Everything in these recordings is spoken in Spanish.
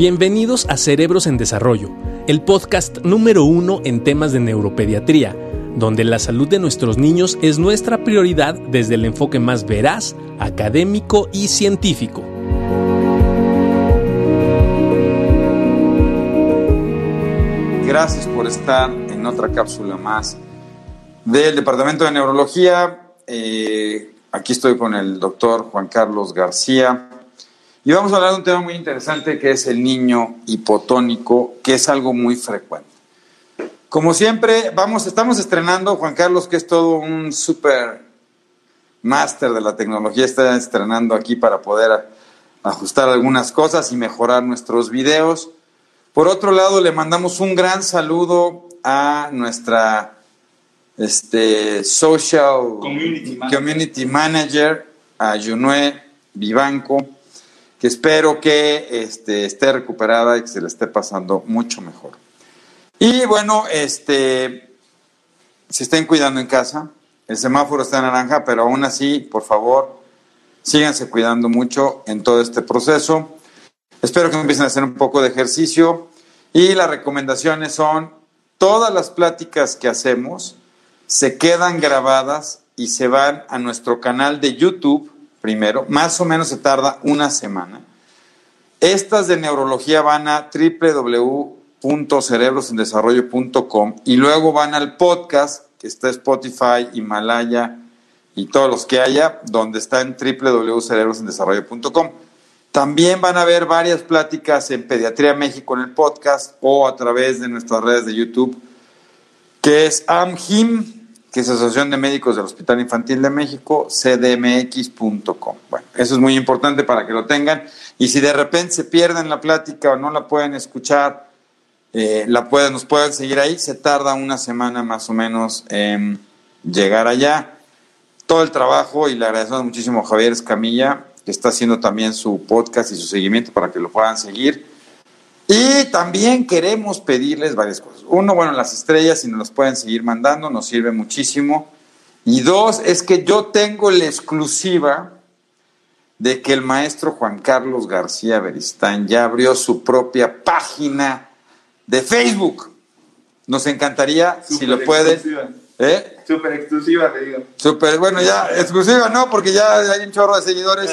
Bienvenidos a Cerebros en Desarrollo, el podcast número uno en temas de neuropediatría, donde la salud de nuestros niños es nuestra prioridad desde el enfoque más veraz, académico y científico. Gracias por estar en otra cápsula más del Departamento de Neurología. Eh, aquí estoy con el doctor Juan Carlos García. Y vamos a hablar de un tema muy interesante que es el niño hipotónico, que es algo muy frecuente. Como siempre, vamos, estamos estrenando, Juan Carlos, que es todo un super máster de la tecnología, está estrenando aquí para poder ajustar algunas cosas y mejorar nuestros videos. Por otro lado, le mandamos un gran saludo a nuestra este, social community manager, a Junue Vivanco que espero que este, esté recuperada y que se le esté pasando mucho mejor. Y bueno, este, se estén cuidando en casa. El semáforo está en naranja, pero aún así, por favor, síganse cuidando mucho en todo este proceso. Espero que empiecen a hacer un poco de ejercicio. Y las recomendaciones son, todas las pláticas que hacemos se quedan grabadas y se van a nuestro canal de YouTube primero, más o menos se tarda una semana. Estas de neurología van a www.cerebrosendesarrollo.com y luego van al podcast que está Spotify, Himalaya y todos los que haya, donde está en www.cerebrosendesarrollo.com. También van a ver varias pláticas en Pediatría México en el podcast o a través de nuestras redes de YouTube, que es AMHIM que es Asociación de Médicos del Hospital Infantil de México, cdmx.com. Bueno, eso es muy importante para que lo tengan. Y si de repente se pierden la plática o no la pueden escuchar, eh, la pueden, nos pueden seguir ahí. Se tarda una semana más o menos en llegar allá. Todo el trabajo, y le agradecemos muchísimo a Javier Escamilla, que está haciendo también su podcast y su seguimiento para que lo puedan seguir. Y también queremos pedirles varias cosas. Uno, bueno, las estrellas, si nos las pueden seguir mandando, nos sirve muchísimo. Y dos, es que yo tengo la exclusiva de que el maestro Juan Carlos García Beristán ya abrió su propia página de Facebook. Nos encantaría, si lo pueden. ¿Eh? Súper exclusiva, le digo. Súper, bueno, ya, exclusiva no, porque ya hay un chorro de seguidores.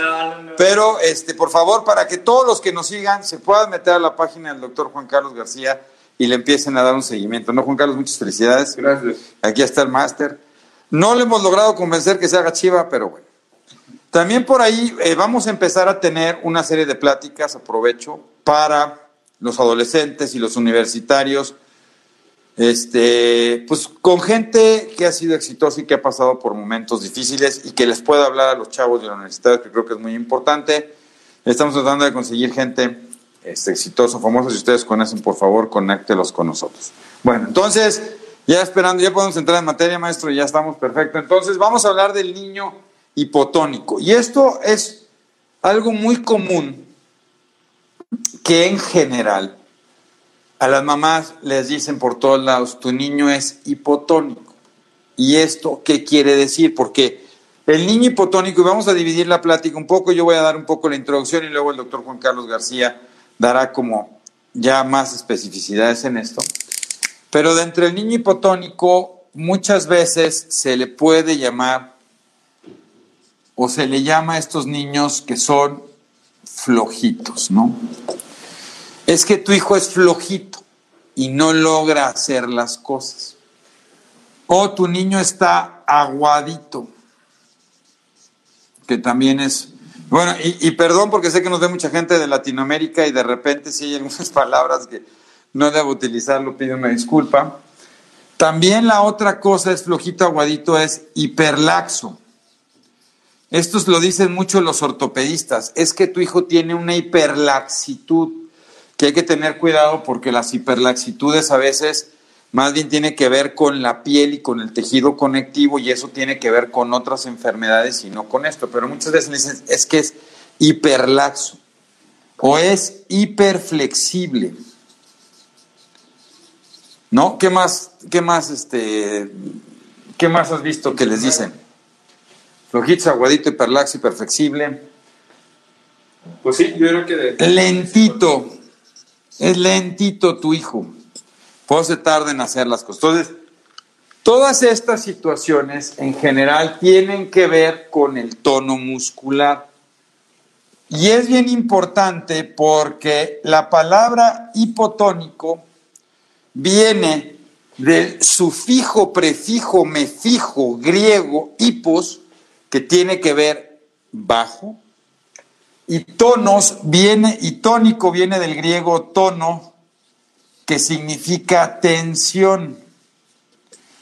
Pero, este, por favor, para que todos los que nos sigan se puedan meter a la página del doctor Juan Carlos García y le empiecen a dar un seguimiento. ¿No, Juan Carlos? Muchas felicidades. Gracias. Aquí está el máster. No le hemos logrado convencer que se haga chiva, pero bueno. También por ahí eh, vamos a empezar a tener una serie de pláticas, aprovecho, para los adolescentes y los universitarios este, pues con gente que ha sido exitosa y que ha pasado por momentos difíciles y que les pueda hablar a los chavos de la universidad, que creo que es muy importante. Estamos tratando de conseguir gente este, exitosa, famosa. Si ustedes conocen, por favor, conéctelos con nosotros. Bueno, entonces, ya esperando, ya podemos entrar en materia, maestro, ya estamos perfecto. Entonces, vamos a hablar del niño hipotónico. Y esto es algo muy común que en general a las mamás les dicen por todos lados, tu niño es hipotónico. ¿Y esto qué quiere decir? Porque el niño hipotónico, y vamos a dividir la plática un poco, yo voy a dar un poco la introducción y luego el doctor Juan Carlos García dará como ya más especificidades en esto. Pero dentro del niño hipotónico muchas veces se le puede llamar o se le llama a estos niños que son flojitos, ¿no? Es que tu hijo es flojito y no logra hacer las cosas. O tu niño está aguadito, que también es... Bueno, y, perdón porque sé que nos ve mucha gente de Latinoamérica y de repente si hay algunas palabras que no debo utilizarlo, pido una disculpa. También la otra cosa es flojito, aguadito, es hiperlaxo. Estos lo dicen mucho los ortopedistas, es que tu hijo tiene una hiperlaxitud que hay que tener cuidado porque las hiperlaxitudes a veces más bien tiene que ver con la piel y con el tejido conectivo y eso tiene que ver con otras enfermedades y no con esto. Pero muchas veces dicen es que es hiperlaxo o es hiperflexible. ¿No? ¿Qué más, qué más, este, qué más has visto que les dicen? Flojito, aguadito, hiperlaxo, hiperflexible. Pues sí, yo creo que... Lentito. Es lentito tu hijo. Pues se tarda en hacer las cosas. Entonces, todas estas situaciones en general tienen que ver con el tono muscular. Y es bien importante porque la palabra hipotónico viene del sufijo, prefijo, mefijo griego hipos, que tiene que ver bajo, y tonos viene, y tónico viene del griego tono, que significa tensión.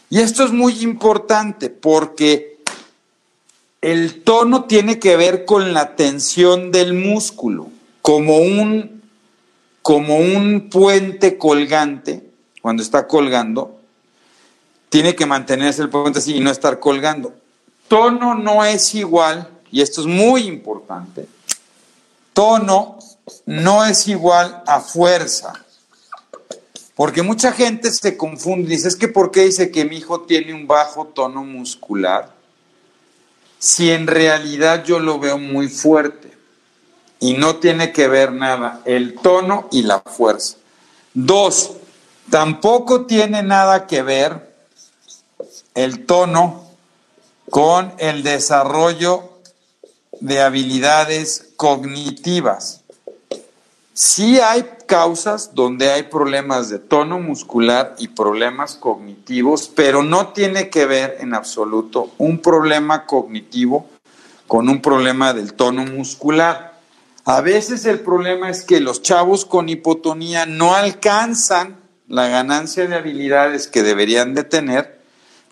Y esto es muy importante porque el tono tiene que ver con la tensión del músculo, como un, como un puente colgante, cuando está colgando, tiene que mantenerse el puente así y no estar colgando. Tono no es igual, y esto es muy importante, tono no es igual a fuerza. Porque mucha gente se confunde, dice, es que ¿por qué dice que mi hijo tiene un bajo tono muscular? Si en realidad yo lo veo muy fuerte y no tiene que ver nada el tono y la fuerza. Dos, tampoco tiene nada que ver el tono con el desarrollo de habilidades cognitivas. Sí hay causas donde hay problemas de tono muscular y problemas cognitivos, pero no tiene que ver en absoluto un problema cognitivo con un problema del tono muscular. A veces el problema es que los chavos con hipotonía no alcanzan la ganancia de habilidades que deberían de tener,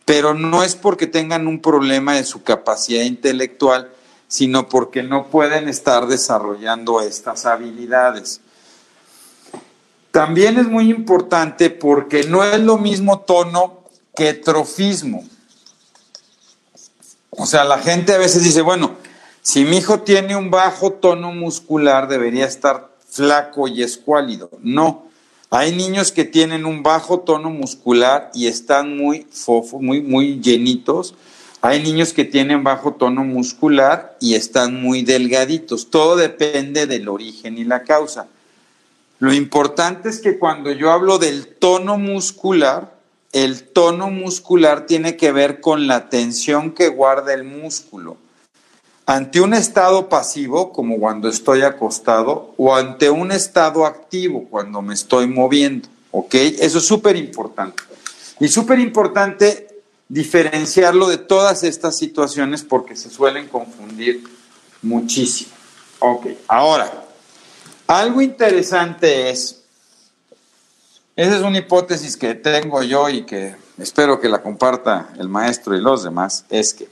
pero no es porque tengan un problema de su capacidad intelectual, sino porque no pueden estar desarrollando estas habilidades. También es muy importante porque no es lo mismo tono que trofismo. O sea, la gente a veces dice, bueno, si mi hijo tiene un bajo tono muscular, debería estar flaco y escuálido. No, hay niños que tienen un bajo tono muscular y están muy fofos, muy, muy llenitos, hay niños que tienen bajo tono muscular y están muy delgaditos. Todo depende del origen y la causa. Lo importante es que cuando yo hablo del tono muscular, el tono muscular tiene que ver con la tensión que guarda el músculo. Ante un estado pasivo, como cuando estoy acostado, o ante un estado activo, cuando me estoy moviendo. Eso es súper importante. Y súper importante diferenciarlo de todas estas situaciones porque se suelen confundir muchísimo. Ok, ahora, algo interesante es, esa es una hipótesis que tengo yo y que espero que la comparta el maestro y los demás, es que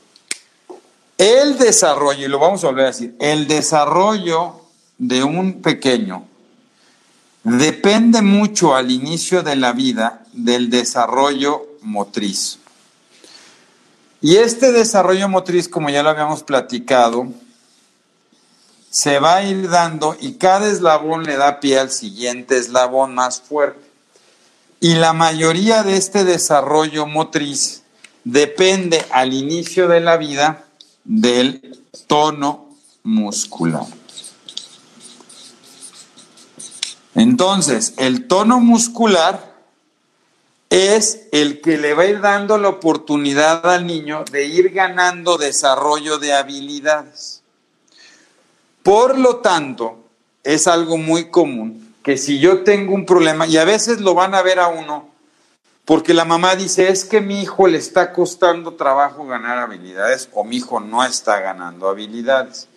el desarrollo, y lo vamos a volver a decir, el desarrollo de un pequeño depende mucho al inicio de la vida del desarrollo motriz. Y este desarrollo motriz, como ya lo habíamos platicado, se va a ir dando y cada eslabón le da pie al siguiente eslabón más fuerte. Y la mayoría de este desarrollo motriz depende al inicio de la vida del tono muscular. Entonces, el tono muscular es el que le va a ir dando la oportunidad al niño de ir ganando desarrollo de habilidades. Por lo tanto, es algo muy común que si yo tengo un problema, y a veces lo van a ver a uno, porque la mamá dice, es que mi hijo le está costando trabajo ganar habilidades o mi hijo no está ganando habilidades.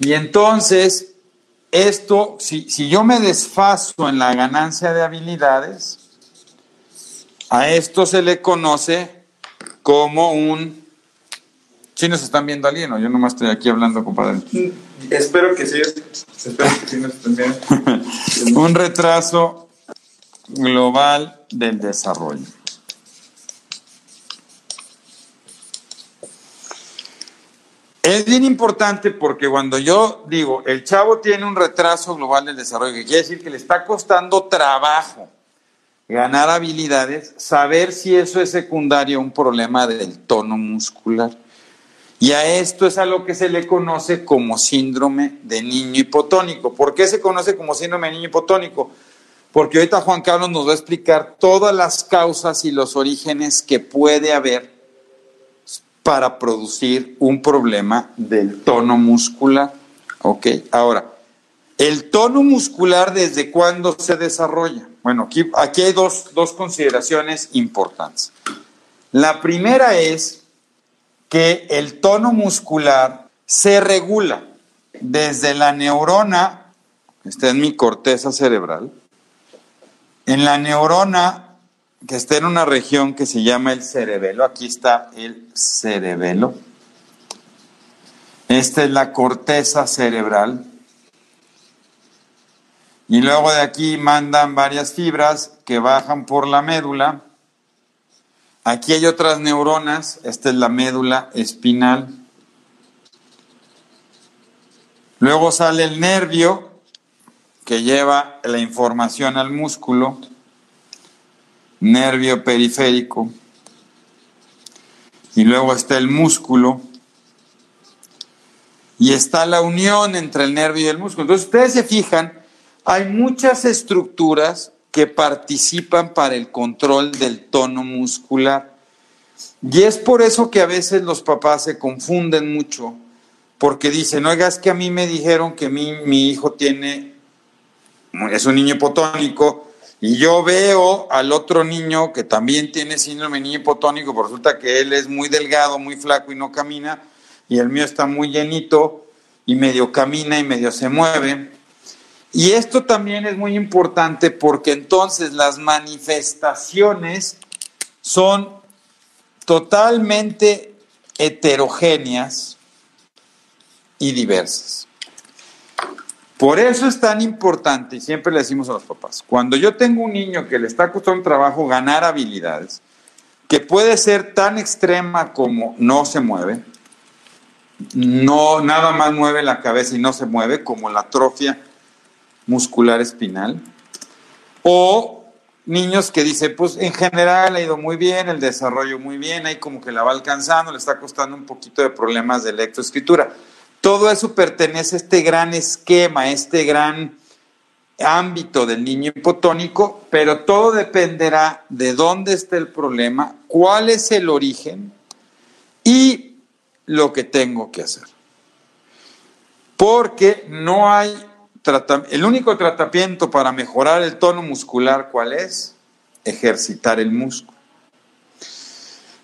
Y entonces, esto, si, si yo me desfaso en la ganancia de habilidades, a esto se le conoce como un... ¿Sí nos están viendo alguien o yo nomás estoy aquí hablando, compadre? Espero que sí. Espero que sí nos estén viendo. un retraso global del desarrollo. Es bien importante porque cuando yo digo, el chavo tiene un retraso global del desarrollo, que quiere decir que le está costando trabajo ganar habilidades, saber si eso es secundario a un problema del tono muscular. Y a esto es a lo que se le conoce como síndrome de niño hipotónico. ¿Por qué se conoce como síndrome de niño hipotónico? porque ahorita Juan Carlos nos va a explicar todas las causas y los orígenes que puede haber para producir un problema del tono muscular. Ok, ahora, el tono muscular, ¿desde cuándo se desarrolla? Bueno, aquí, hay dos, dos consideraciones importantes. La primera es que el tono muscular se regula desde la neurona, está en mi corteza cerebral, en la neurona que está en una región que se llama el cerebelo. Aquí está el cerebelo. Esta es la corteza cerebral. Y luego de aquí mandan varias fibras que bajan por la médula. Aquí hay otras neuronas. Esta es la médula espinal. Luego sale el nervio que lleva la información al músculo nervio periférico, y luego está el músculo, y está la unión entre el nervio y el músculo. Entonces, ustedes se fijan, hay muchas estructuras que participan para el control del tono muscular. Y es por eso que a veces los papás se confunden mucho, porque dicen, oiga, es que a mí me dijeron que mi, mi hijo tiene, es un niño hipotónico, y yo veo al otro niño que también tiene síndrome niño hipotónico, pero resulta que él es muy delgado, muy flaco y no camina, y el mío está muy llenito y medio camina y medio se mueve. Y esto también es muy importante porque entonces las manifestaciones son totalmente heterogéneas y diversas. Por eso es tan importante, y siempre le decimos a los papás, cuando yo tengo un niño que le está costando trabajo ganar habilidades, que puede ser tan extrema como no se mueve, no nada más mueve la cabeza y no se mueve, como la atrofia muscular espinal, o niños que dicen, pues en general ha ido muy bien, el desarrollo muy bien, ahí como que la va alcanzando, le está costando un poquito de problemas de lectoescritura. Todo eso pertenece a este gran esquema, a este gran ámbito del niño hipotónico, pero todo dependerá de dónde está el problema, cuál es el origen y lo que tengo que hacer. Porque no hay el único tratamiento para mejorar el tono muscular, ¿cuál es? Ejercitar el músculo.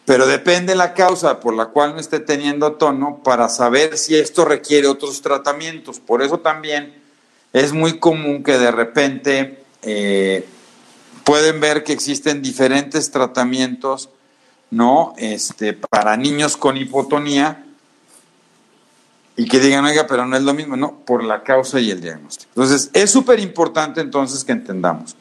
Pero depende la causa por la cual no esté teniendo tono para saber si esto requiere otros tratamientos. Por eso también es muy común que de repente eh, pueden ver que existen diferentes tratamientos, ¿no? Este, para niños con hipotonía y que digan, oiga, pero no es lo mismo, no, por la causa y el diagnóstico. Entonces, es súper importante entonces que entendamos.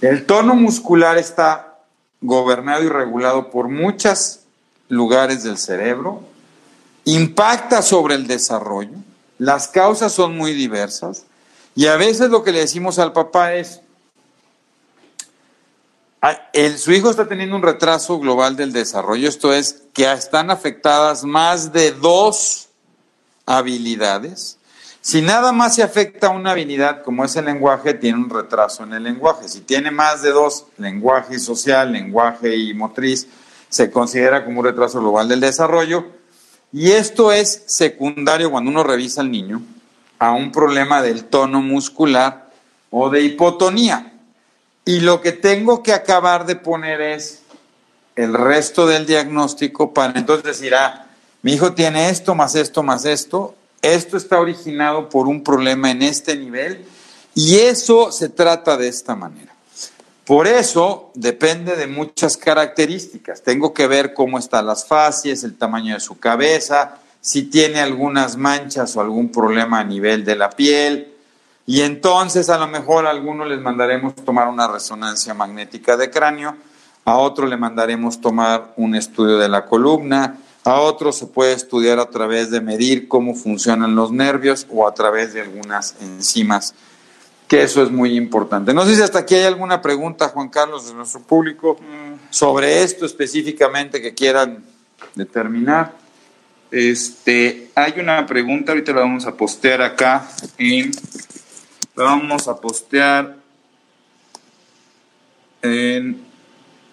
El tono muscular está gobernado y regulado por muchos lugares del cerebro, impacta sobre el desarrollo, las causas son muy diversas y a veces lo que le decimos al papá es, el, su hijo está teniendo un retraso global del desarrollo, esto es que están afectadas más de dos habilidades si nada más se afecta a una habilidad como es el lenguaje, tiene un retraso en el lenguaje. Si tiene más de dos, lenguaje social, lenguaje y motriz, se considera como un retraso global del desarrollo. Y esto es secundario cuando uno revisa al niño a un problema del tono muscular o de hipotonía. Y lo que tengo que acabar de poner es el resto del diagnóstico para entonces decir, ah, mi hijo tiene esto, más esto, más esto, esto está originado por un problema en este nivel y eso se trata de esta manera. Por eso depende de muchas características. Tengo que ver cómo están las facies, el tamaño de su cabeza, si tiene algunas manchas o algún problema a nivel de la piel. Y entonces a lo mejor a algunos les mandaremos tomar una resonancia magnética de cráneo, a otro le mandaremos tomar un estudio de la columna, a otros se puede estudiar a través de medir cómo funcionan los nervios o a través de algunas enzimas, que eso es muy importante. No sé si hasta aquí hay alguna pregunta, Juan Carlos, de nuestro público, sobre esto específicamente que quieran determinar. Este, hay una pregunta, ahorita la vamos a postear acá la vamos a postear En-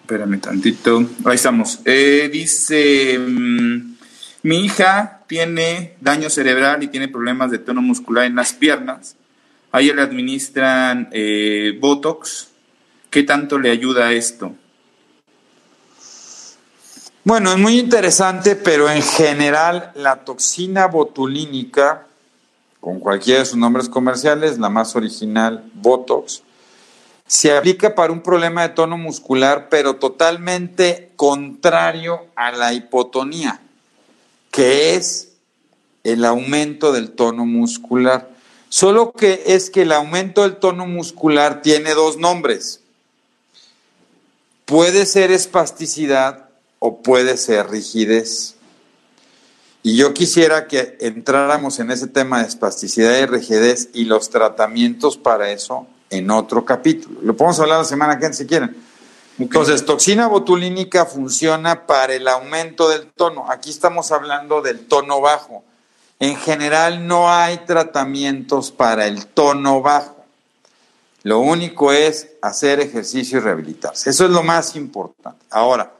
espérame tantito. Ahí estamos. Eh, dice, mm, mi hija tiene daño cerebral y tiene problemas de tono muscular en las piernas. A ella le administran eh, Botox. ¿Qué tanto le ayuda esto? Bueno, es muy interesante, pero en general la toxina botulínica, con cualquiera de sus nombres comerciales, la más original, Botox, se aplica para un problema de tono muscular, pero totalmente contrario a la hipotonía, que es el aumento del tono muscular. Solo que es que el aumento del tono muscular tiene dos nombres. Puede ser espasticidad o puede ser rigidez. Y yo quisiera que entráramos en ese tema de espasticidad y rigidez y los tratamientos para eso en otro capítulo. Lo podemos hablar la semana que viene si quieren. Entonces, toxina botulínica funciona para el aumento del tono. Aquí estamos hablando del tono bajo. En general no hay tratamientos para el tono bajo. Lo único es hacer ejercicio y rehabilitarse. Eso es lo más importante. Ahora,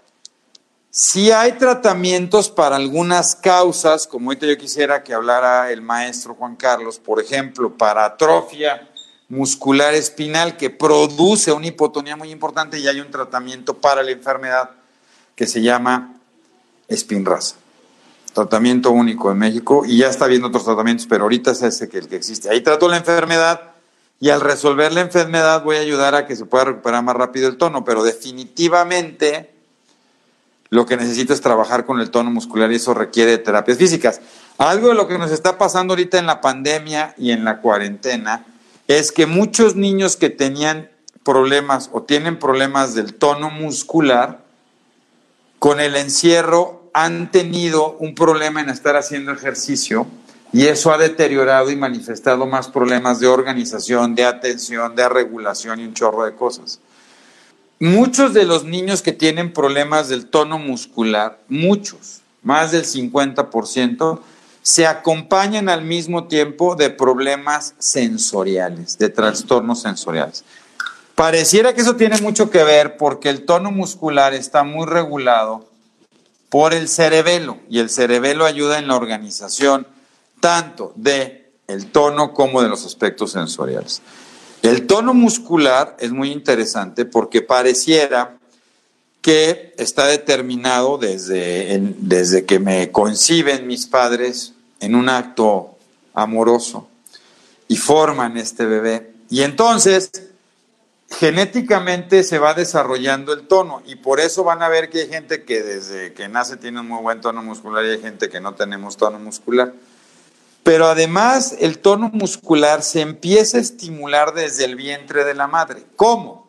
si hay tratamientos para algunas causas, como ahorita yo quisiera que hablara el maestro Juan Carlos, por ejemplo, para atrofia muscular espinal que produce una hipotonía muy importante y hay un tratamiento para la enfermedad que se llama Spinraza. Tratamiento único en México y ya está viendo otros tratamientos, pero ahorita es ese que el que existe. Ahí trato la enfermedad y al resolver la enfermedad voy a ayudar a que se pueda recuperar más rápido el tono, pero definitivamente lo que necesito es trabajar con el tono muscular y eso requiere terapias físicas. Algo de lo que nos está pasando ahorita en la pandemia y en la cuarentena es que muchos niños que tenían problemas o tienen problemas del tono muscular, con el encierro han tenido un problema en estar haciendo ejercicio y eso ha deteriorado y manifestado más problemas de organización, de atención, de regulación y un chorro de cosas. Muchos de los niños que tienen problemas del tono muscular, muchos, más del 50%, se acompañan al mismo tiempo de problemas sensoriales, de trastornos sensoriales. Pareciera que eso tiene mucho que ver porque el tono muscular está muy regulado por el cerebelo y el cerebelo ayuda en la organización tanto de el tono como de los aspectos sensoriales. El tono muscular es muy interesante porque pareciera que está determinado desde, desde que me conciben mis padres en un acto amoroso y forman este bebé. Y entonces, genéticamente se va desarrollando el tono y por eso van a ver que hay gente que desde que nace tiene un muy buen tono muscular y hay gente que no tenemos tono muscular. Pero además el tono muscular se empieza a estimular desde el vientre de la madre. ¿Cómo?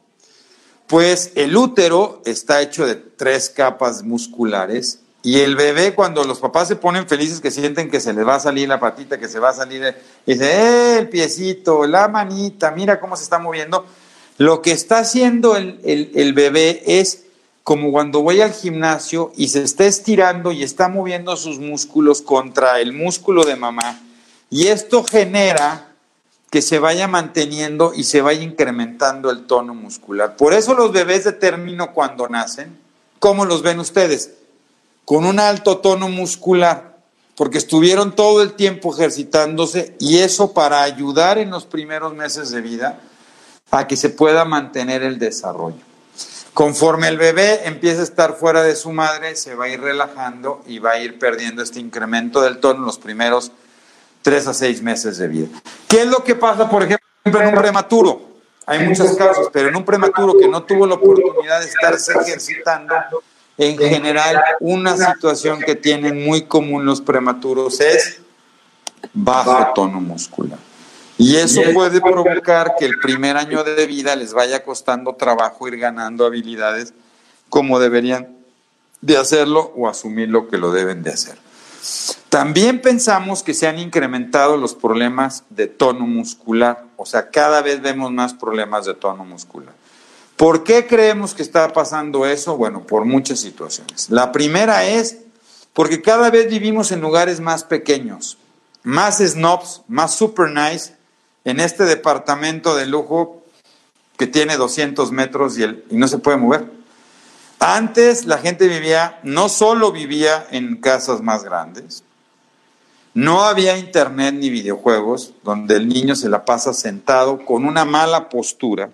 Pues el útero está hecho de tres capas musculares y el bebé cuando los papás se ponen felices que sienten que se les va a salir la patita, que se va a salir, el- dice, "Eh, el piecito, la manita, mira cómo se está moviendo. Lo que está haciendo el, el- el bebé es como cuando voy al gimnasio y se está estirando y está moviendo sus músculos contra el músculo de mamá. Y esto genera que se vaya manteniendo y se vaya incrementando el tono muscular. Por eso los bebés de término cuando nacen, ¿cómo los ven ustedes? Con un alto tono muscular, porque estuvieron todo el tiempo ejercitándose y eso para ayudar en los primeros meses de vida a que se pueda mantener el desarrollo. Conforme el bebé empieza a estar fuera de su madre, se va a ir relajando y va a ir perdiendo este incremento del tono en los primeros tres a seis meses de vida. ¿Qué es lo que pasa, por ejemplo, en un prematuro? Hay muchas causas, pero en un prematuro que no tuvo la oportunidad de estarse ejercitando, en general, una situación que tienen muy común los prematuros es bajo tono muscular. Y eso puede provocar que el primer año de vida les vaya costando trabajo ir ganando habilidades como deberían de hacerlo o asumir lo que lo deben de hacer. También pensamos que se han incrementado los problemas de tono muscular, o sea, cada vez vemos más problemas de tono muscular. ¿Por qué creemos que está pasando eso? Bueno, por muchas situaciones. La primera es porque cada vez vivimos en lugares más pequeños, más snobs, más super nice. En este departamento de lujo que tiene 200 metros y, no se puede mover. Antes la gente vivía, no solo vivía en casas más grandes, no había internet ni videojuegos donde el niño se la pasa sentado con una mala postura.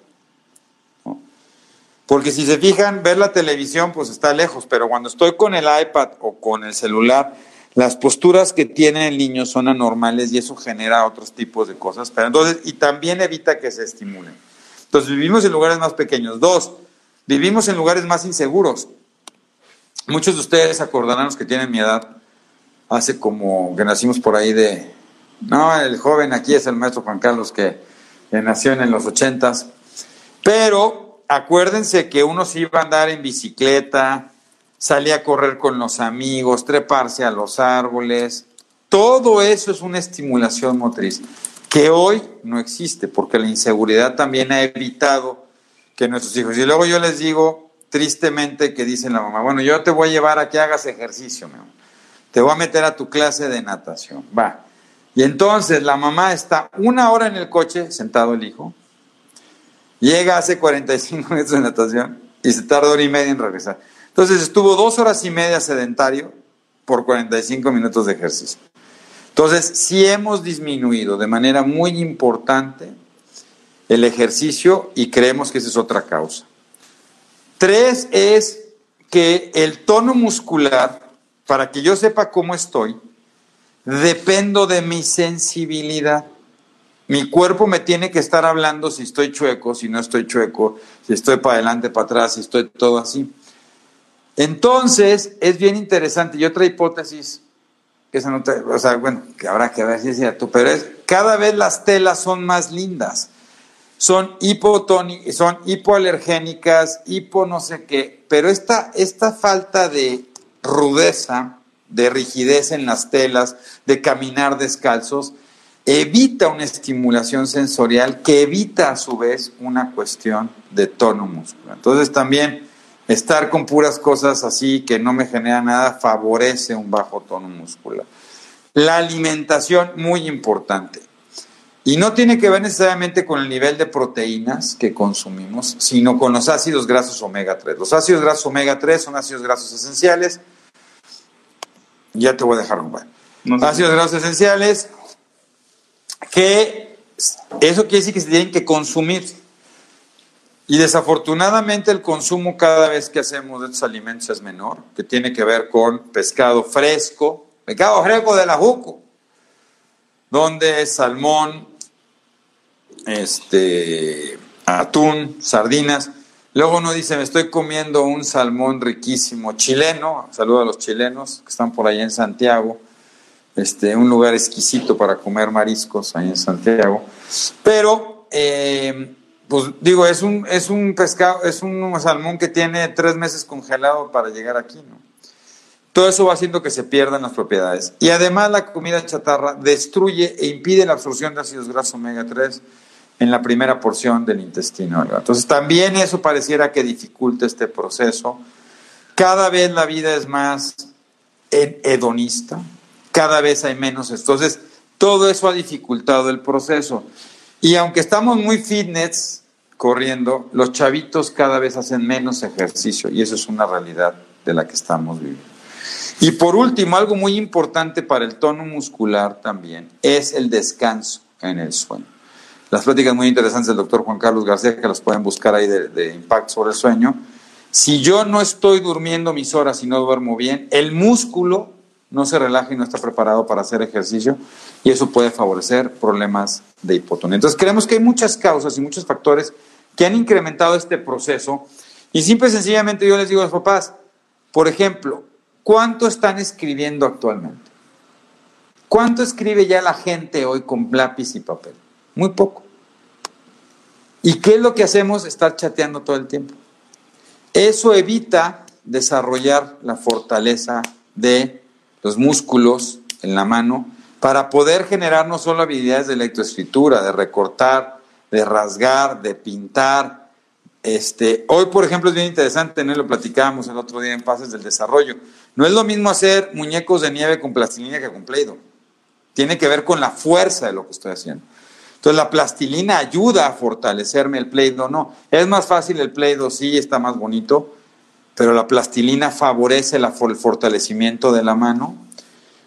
Porque si se fijan, ver la televisión pues está lejos, pero cuando estoy con el iPad o con el celular, las posturas que tiene el niño son anormales y eso genera otros tipos de cosas. Pero entonces, y también evita que se estimulen. Entonces vivimos en lugares más pequeños. Dos, vivimos en lugares más inseguros. Muchos de ustedes acordarán los que tienen mi edad, hace como que nacimos por ahí de... No, el joven aquí es el maestro Juan Carlos que, que nació en los ochentas. Pero acuérdense que uno se iba a andar en bicicleta, salía a correr con los amigos, treparse a los árboles. Todo eso es una estimulación motriz que hoy no existe, porque la inseguridad también ha evitado que nuestros hijos, y luego yo les digo tristemente que dicen la mamá, bueno, yo te voy a llevar a que hagas ejercicio, mi te voy a meter a tu clase de natación, va. Y entonces la mamá está una hora en el coche, sentado el hijo, llega hace 45 minutos de natación y se tarda hora y media en regresar. Entonces estuvo dos horas y media sedentario por 45 minutos de ejercicio. Entonces, sí hemos disminuido de manera muy importante el ejercicio y creemos que esa es otra causa. Tres es que el tono muscular, para que yo sepa cómo estoy, dependo de mi sensibilidad. Mi cuerpo me tiene que estar hablando si estoy chueco, si no estoy chueco, si estoy para adelante, para atrás, si estoy todo así. Entonces, es bien interesante. Y otra hipótesis que esa no o sea, bueno, que habrá que ver si es cierto, pero es, cada vez las telas son más lindas. Son, hipotónicas, son hipoalergénicas, hipo no sé qué, pero esta, esta falta de rudeza, de rigidez en las telas, de caminar descalzos, evita una estimulación sensorial que evita a su vez una cuestión de tono muscular. Entonces también Estar con puras cosas así que no me genera nada favorece un bajo tono muscular. La alimentación, muy importante. Y no tiene que ver necesariamente con el nivel de proteínas que consumimos, sino con los ácidos grasos omega 3. Los ácidos grasos omega 3 son ácidos grasos esenciales. Ya te voy a dejar jugar. ácidos grasos esenciales que eso quiere decir que se tienen que consumir. Y desafortunadamente el consumo cada vez que hacemos de estos alimentos es menor, que tiene que ver con pescado fresco, pescado fresco de la Juco, donde salmón, este, atún, sardinas. Luego uno dice, me estoy comiendo un salmón riquísimo chileno, saludo a los chilenos que están por ahí en Santiago, este, un lugar exquisito para comer mariscos ahí en Santiago, pero eh, pues digo, es un, es un pescado, es un salmón que tiene tres meses congelado para llegar aquí, ¿no? Todo eso va haciendo que se pierdan las propiedades. Y además la comida chatarra destruye e impide la absorción de ácidos grasos omega 3 en la primera porción del intestino. Entonces también eso pareciera que dificulta este proceso. Cada vez la vida es más hedonista, cada vez hay menos. Entonces todo eso ha dificultado el proceso. Y aunque estamos muy fitness, corriendo, los chavitos cada vez hacen menos ejercicio y eso es una realidad de la que estamos viviendo. Y por último, algo muy importante para el tono muscular también es el descanso en el sueño. Las pláticas muy interesantes del doctor Juan Carlos García, que las pueden buscar ahí de, de impacto sobre el sueño. Si yo no estoy durmiendo mis horas y no duermo bien, el músculo no se relaja y no está preparado para hacer ejercicio y eso puede favorecer problemas de hipotonía. Entonces creemos que hay muchas causas y muchos factores que han incrementado este proceso. Y simple y sencillamente yo les digo a los papás, por ejemplo, ¿cuánto están escribiendo actualmente? ¿Cuánto escribe ya la gente hoy con lápiz y papel? Muy poco. ¿Y qué es lo que hacemos? Estar chateando todo el tiempo. Eso evita desarrollar la fortaleza de los músculos en la mano para poder generar no solo habilidades de lectoescritura, de recortar, de rasgar, de pintar. Este, hoy, por ejemplo, es bien interesante, ¿no? lo platicábamos el otro día en Pases del Desarrollo. No es lo mismo hacer muñecos de nieve con plastilina que con Play-Doh. Tiene que ver con la fuerza de lo que estoy haciendo. Entonces la plastilina ayuda a fortalecerme el Play-Doh, no. Es más fácil el Play-Doh, sí, está más bonito, pero la plastilina favorece el fortalecimiento de la mano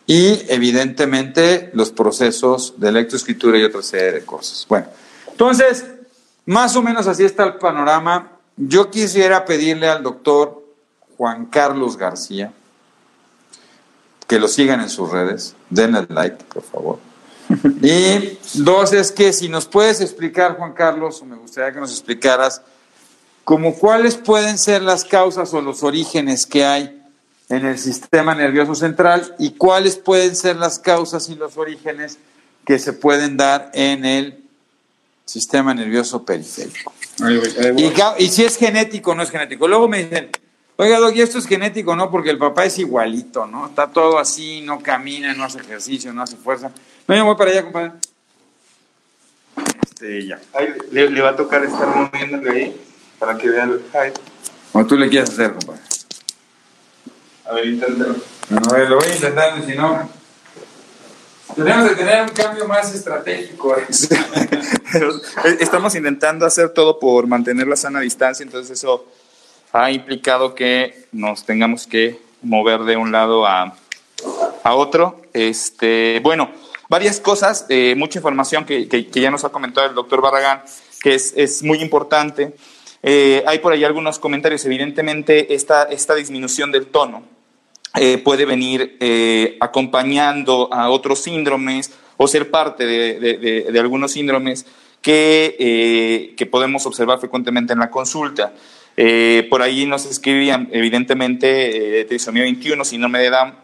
y evidentemente los procesos de lectoescritura y otra serie de cosas. Bueno, entonces, más o menos así está el panorama. Yo quisiera pedirle al doctor Juan Carlos García que lo sigan en sus redes, denle like, por favor. Y dos es que si nos puedes explicar, Juan Carlos, o me gustaría que nos explicaras, como cuáles pueden ser las causas o los orígenes que hay en el sistema nervioso central y cuáles pueden ser las causas y los orígenes que se pueden dar en el sistema nervioso periférico. Y, si es genético o no es genético. Luego me dicen, oiga, Doc, y esto es genético, ¿no? Porque el papá es igualito, ¿no? Está todo así, no camina, no hace ejercicio, no hace fuerza. No, yo voy para allá, compadre. Este, ya. le, va a tocar estar moviéndole ahí para que vean. Como tú le quieres hacer, compadre. A ver, inténtalo. A ver, lo voy a intentar, si no. Tenemos que tener un cambio más estratégico. Estamos intentando hacer todo por mantener la sana distancia, entonces eso ha implicado que nos tengamos que mover de un lado a, a otro. Este, bueno, varias cosas, eh, mucha información que, que, ya nos ha comentado el doctor Barragán, que es, es muy importante. Eh, hay por ahí algunos comentarios. Evidentemente, esta, esta disminución del tono eh, puede venir eh, acompañando a otros síndromes o ser parte de, de, algunos síndromes que, que, podemos observar frecuentemente en la consulta. por ahí nos escribían, evidentemente, trisomía 21, síndrome de Down,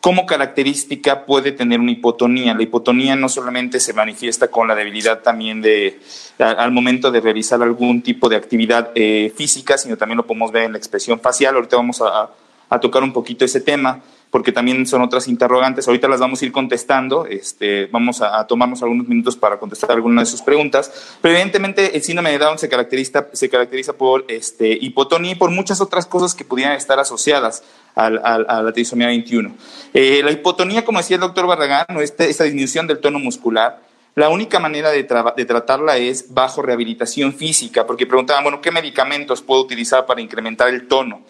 como característica puede tener una hipotonía. La hipotonía no solamente se manifiesta con la debilidad también de, al momento de realizar algún tipo de actividad eh, física, sino también lo podemos ver en la expresión facial. Ahorita vamos a, a tocar un poquito ese tema porque también son otras interrogantes. Ahorita las vamos a ir contestando. Este, vamos a, tomarnos algunos minutos para contestar algunas de sus preguntas. Pero evidentemente el síndrome de Down se caracteriza, se caracteriza por este, hipotonía y por muchas otras cosas que pudieran estar asociadas a la trisomía 21. Eh, la hipotonía, como decía el doctor Barragán, esta, esta disminución del tono muscular, la única manera de, de, tratarla es bajo rehabilitación física, porque preguntaban, bueno, ¿qué medicamentos puedo utilizar para incrementar el tono?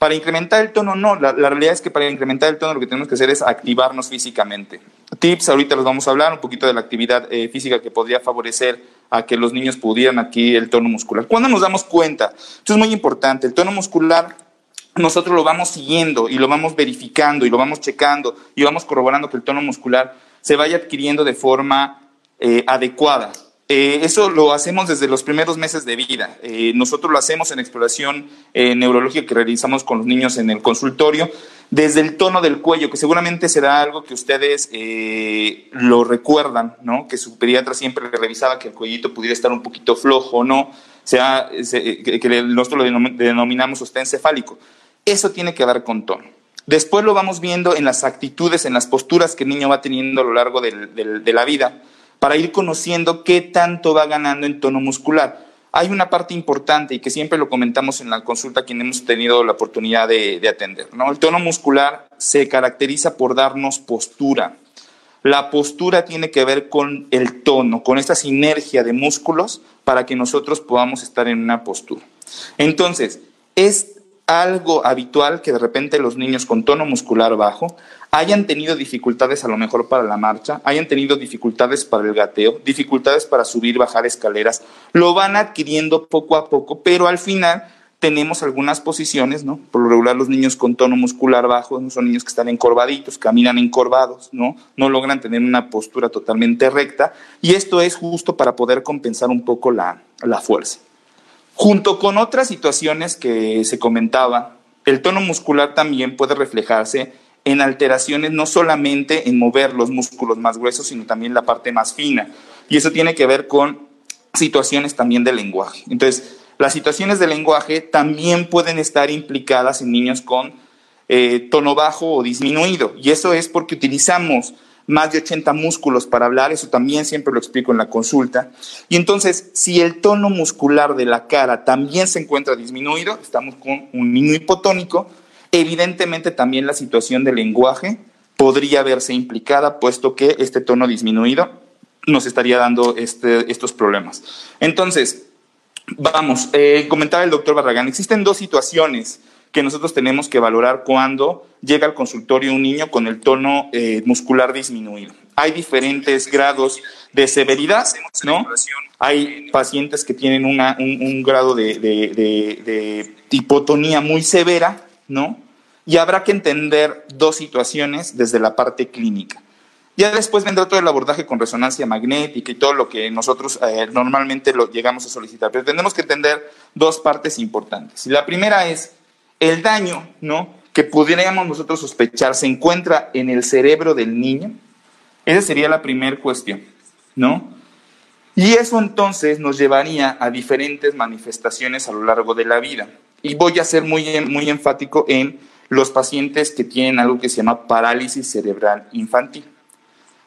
Para incrementar el tono, no. La, realidad es que para incrementar el tono lo que tenemos que hacer es activarnos físicamente. Tips, ahorita los vamos a hablar, un poquito de la actividad eh, física que podría favorecer a que los niños pudieran adquirir el tono muscular. ¿Cuándo nos damos cuenta? Esto es muy importante. El tono muscular nosotros lo vamos siguiendo y lo vamos verificando y lo vamos checando y vamos corroborando que el tono muscular se vaya adquiriendo de forma eh, adecuada. Eh, eso lo hacemos desde los primeros meses de vida. Eh, nosotros lo hacemos en exploración eh, neurológica que realizamos con los niños en el consultorio, desde el tono del cuello, que seguramente será algo que ustedes lo recuerdan, ¿no? que su pediatra siempre revisaba que el cuellito pudiera estar un poquito flojo no, sea, que nosotros lo denominamos sostén. Eso tiene que ver con tono. Después lo vamos viendo en las actitudes, en las posturas que el niño va teniendo a lo largo de la vida para ir conociendo qué tanto va ganando en tono muscular. Hay una parte importante y que siempre lo comentamos en la consulta quien hemos tenido la oportunidad de, atender. ¿no? El tono muscular se caracteriza por darnos postura. La postura tiene que ver con el tono, con esta sinergia de músculos para que nosotros podamos estar en una postura. Entonces, es algo habitual que de repente los niños con tono muscular bajo hayan tenido dificultades a lo mejor para la marcha, hayan tenido dificultades para el gateo, dificultades para subir, bajar escaleras, lo van adquiriendo poco a poco, pero al final tenemos algunas posiciones, ¿no? Por lo regular los niños con tono muscular bajo son niños que están encorvaditos, caminan encorvados, ¿no? No logran tener una postura totalmente recta y esto es justo para poder compensar un poco la, la fuerza. Junto con otras situaciones que se comentaba, el tono muscular también puede reflejarse en alteraciones no solamente en mover los músculos más gruesos, sino también la parte más fina. Y eso tiene que ver con situaciones también de lenguaje. Entonces, las situaciones de lenguaje también pueden estar implicadas en niños con eh, tono bajo o disminuido. Y eso es porque utilizamos más de 80 músculos para hablar, eso también siempre lo explico en la consulta. Y entonces, si el tono muscular de la cara también se encuentra disminuido, estamos con un niño hipotónico, Evidentemente también la situación del lenguaje podría verse implicada, puesto que este tono disminuido nos estaría dando este, estos problemas. Entonces, vamos, eh, comentaba el doctor Barragán, existen dos situaciones que nosotros tenemos que valorar cuando llega al consultorio un niño con el tono eh, muscular disminuido. Hay diferentes grados de severidad, ¿no? Hay pacientes que tienen una, un, grado de, de hipotonía muy severa, ¿no? Y habrá que entender dos situaciones desde la parte clínica. Ya después vendrá todo el abordaje con resonancia magnética y todo lo que nosotros eh, normalmente lo llegamos a solicitar. Pero tenemos que entender dos partes importantes. La primera es el daño, ¿no? Que pudiéramos nosotros sospechar se encuentra en el cerebro del niño. Esa sería la primera cuestión, ¿no? Y eso entonces nos llevaría a diferentes manifestaciones a lo largo de la vida. Y voy a ser muy, muy enfático en los pacientes que tienen algo que se llama parálisis cerebral infantil.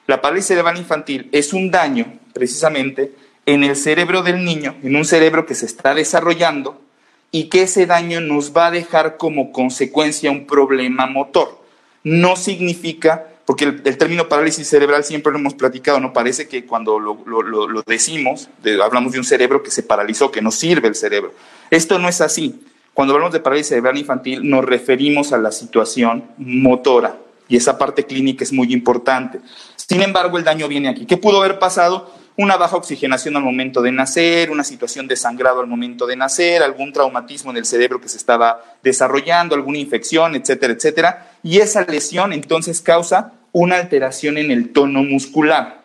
La parálisis cerebral infantil es un daño, precisamente, en el cerebro del niño, en un cerebro que se está desarrollando y que ese daño nos va a dejar como consecuencia un problema motor. No significa, porque el, término parálisis cerebral siempre lo hemos platicado, no parece que cuando lo, decimos, hablamos de un cerebro que se paralizó, que no sirve el cerebro. Esto no es así. Cuando hablamos de parálisis cerebral infantil nos referimos a la situación motora, y esa parte clínica es muy importante. Sin embargo, el daño viene aquí. ¿Qué pudo haber pasado? Una baja oxigenación al momento de nacer, una situación de sangrado al momento de nacer, algún traumatismo en el cerebro que se estaba desarrollando, alguna infección, etcétera, etcétera. Y esa lesión entonces causa una alteración en el tono muscular.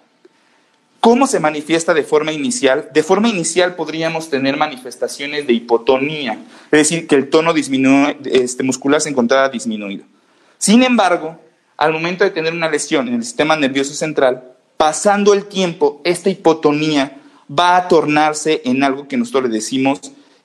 ¿Cómo se manifiesta de forma inicial? De forma inicial podríamos tener manifestaciones de hipotonía, es decir, que el tono este, muscular se encontraba disminuido. Sin embargo, al momento de tener una lesión en el sistema nervioso central, pasando el tiempo, esta hipotonía va a tornarse en algo que nosotros le decimos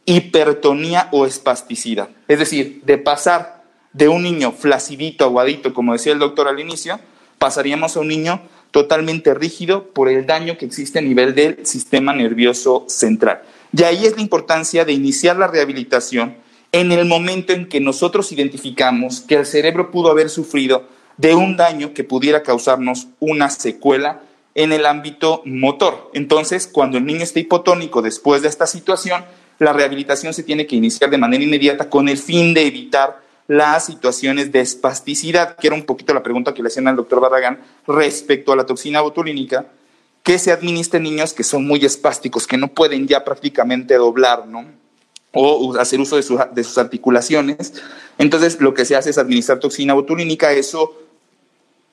hipertonía o espasticidad. Es decir, de pasar de un niño flacidito, aguadito, como decía el doctor al inicio, pasaríamos a un niño totalmente rígido por el daño que existe a nivel del sistema nervioso central. Y ahí es la importancia de iniciar la rehabilitación en el momento en que nosotros identificamos que el cerebro pudo haber sufrido de un daño que pudiera causarnos una secuela en el ámbito motor. Entonces, cuando el niño está hipotónico después de esta situación, la rehabilitación se tiene que iniciar de manera inmediata con el fin de evitar las situaciones de espasticidad, que era un poquito la pregunta que le hacían al doctor Barragán respecto a la toxina botulínica, que se administra en niños que son muy espásticos, que no pueden ya prácticamente doblar, ¿no? O hacer uso de, sus articulaciones. Entonces, lo que se hace es administrar toxina botulínica, eso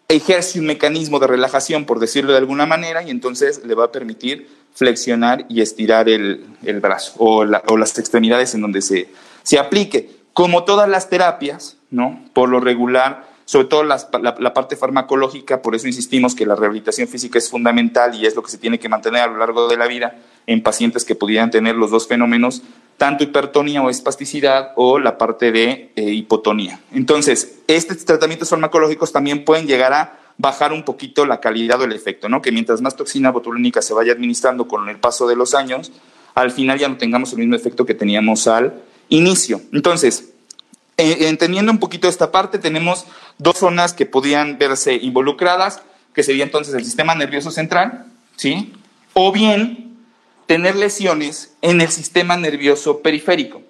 ejerce un mecanismo de relajación, por decirlo de alguna manera, y entonces le va a permitir flexionar y estirar el, brazo o, las extremidades en donde se, se aplique. Como todas las terapias, ¿no? Por lo regular, sobre todo la, parte farmacológica, por eso insistimos que la rehabilitación física es fundamental y es lo que se tiene que mantener a lo largo de la vida en pacientes que pudieran tener los dos fenómenos tanto hipertonía o espasticidad o la parte de eh, hipotonía. Entonces, estos tratamientos farmacológicos también pueden llegar a bajar un poquito la calidad o el efecto, ¿no? Que mientras más toxina botulínica se vaya administrando con el paso de los años, al final ya no tengamos el mismo efecto que teníamos al inicio. Entonces, eh, entendiendo un poquito esta parte, tenemos dos zonas que podían verse involucradas, que sería entonces el sistema nervioso central, ¿sí? O bien tener lesiones en el sistema nervioso periférico,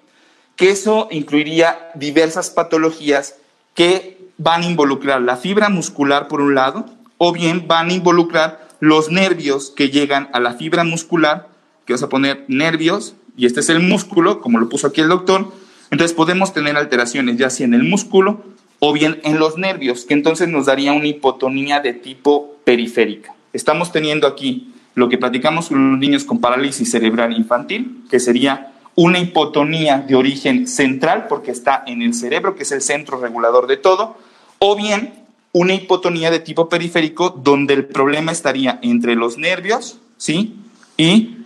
que eso incluiría diversas patologías que van a involucrar la fibra muscular por un lado, o bien van a involucrar los nervios que llegan a la fibra muscular, que vas a poner nervios, y este es el músculo, como lo puso aquí el doctor, entonces podemos tener alteraciones ya sea en el músculo o bien en los nervios, que entonces nos daría una hipotonía de tipo periférica. Estamos teniendo aquí lo que platicamos con los niños con parálisis cerebral infantil, que sería una hipotonía de origen central, porque está en el cerebro, que es el centro regulador de todo, o bien una hipotonía de tipo periférico, donde el problema estaría entre los nervios, ¿sí? Y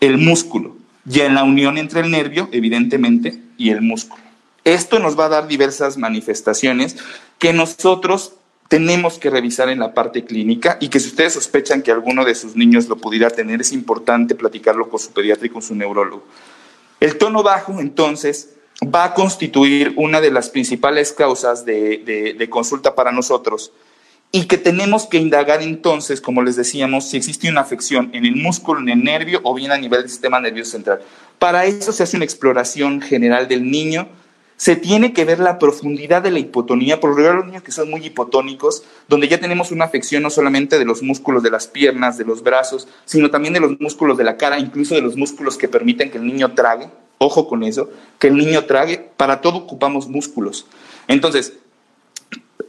el músculo, y en la unión entre el nervio, evidentemente, y el músculo. Esto nos va a dar diversas manifestaciones que nosotros tenemos que revisar en la parte clínica y que si ustedes sospechan que alguno de sus niños lo pudiera tener, es importante platicarlo con su pediatra y con su neurólogo. El tono bajo, entonces, va a constituir una de las principales causas de, consulta para nosotros y que tenemos que indagar entonces, como les decíamos, si existe una afección en el músculo, en el nervio o bien a nivel del sistema nervioso central. Para eso se hace una exploración general del niño, se tiene que ver la profundidad de la hipotonía, por lo los niños que son muy hipotónicos, donde ya tenemos una afección no solamente de los músculos de las piernas, de los brazos, sino también de los músculos de la cara, incluso de los músculos que permiten que el niño trague, ojo con eso, que el niño trague, para todo ocupamos músculos. Entonces,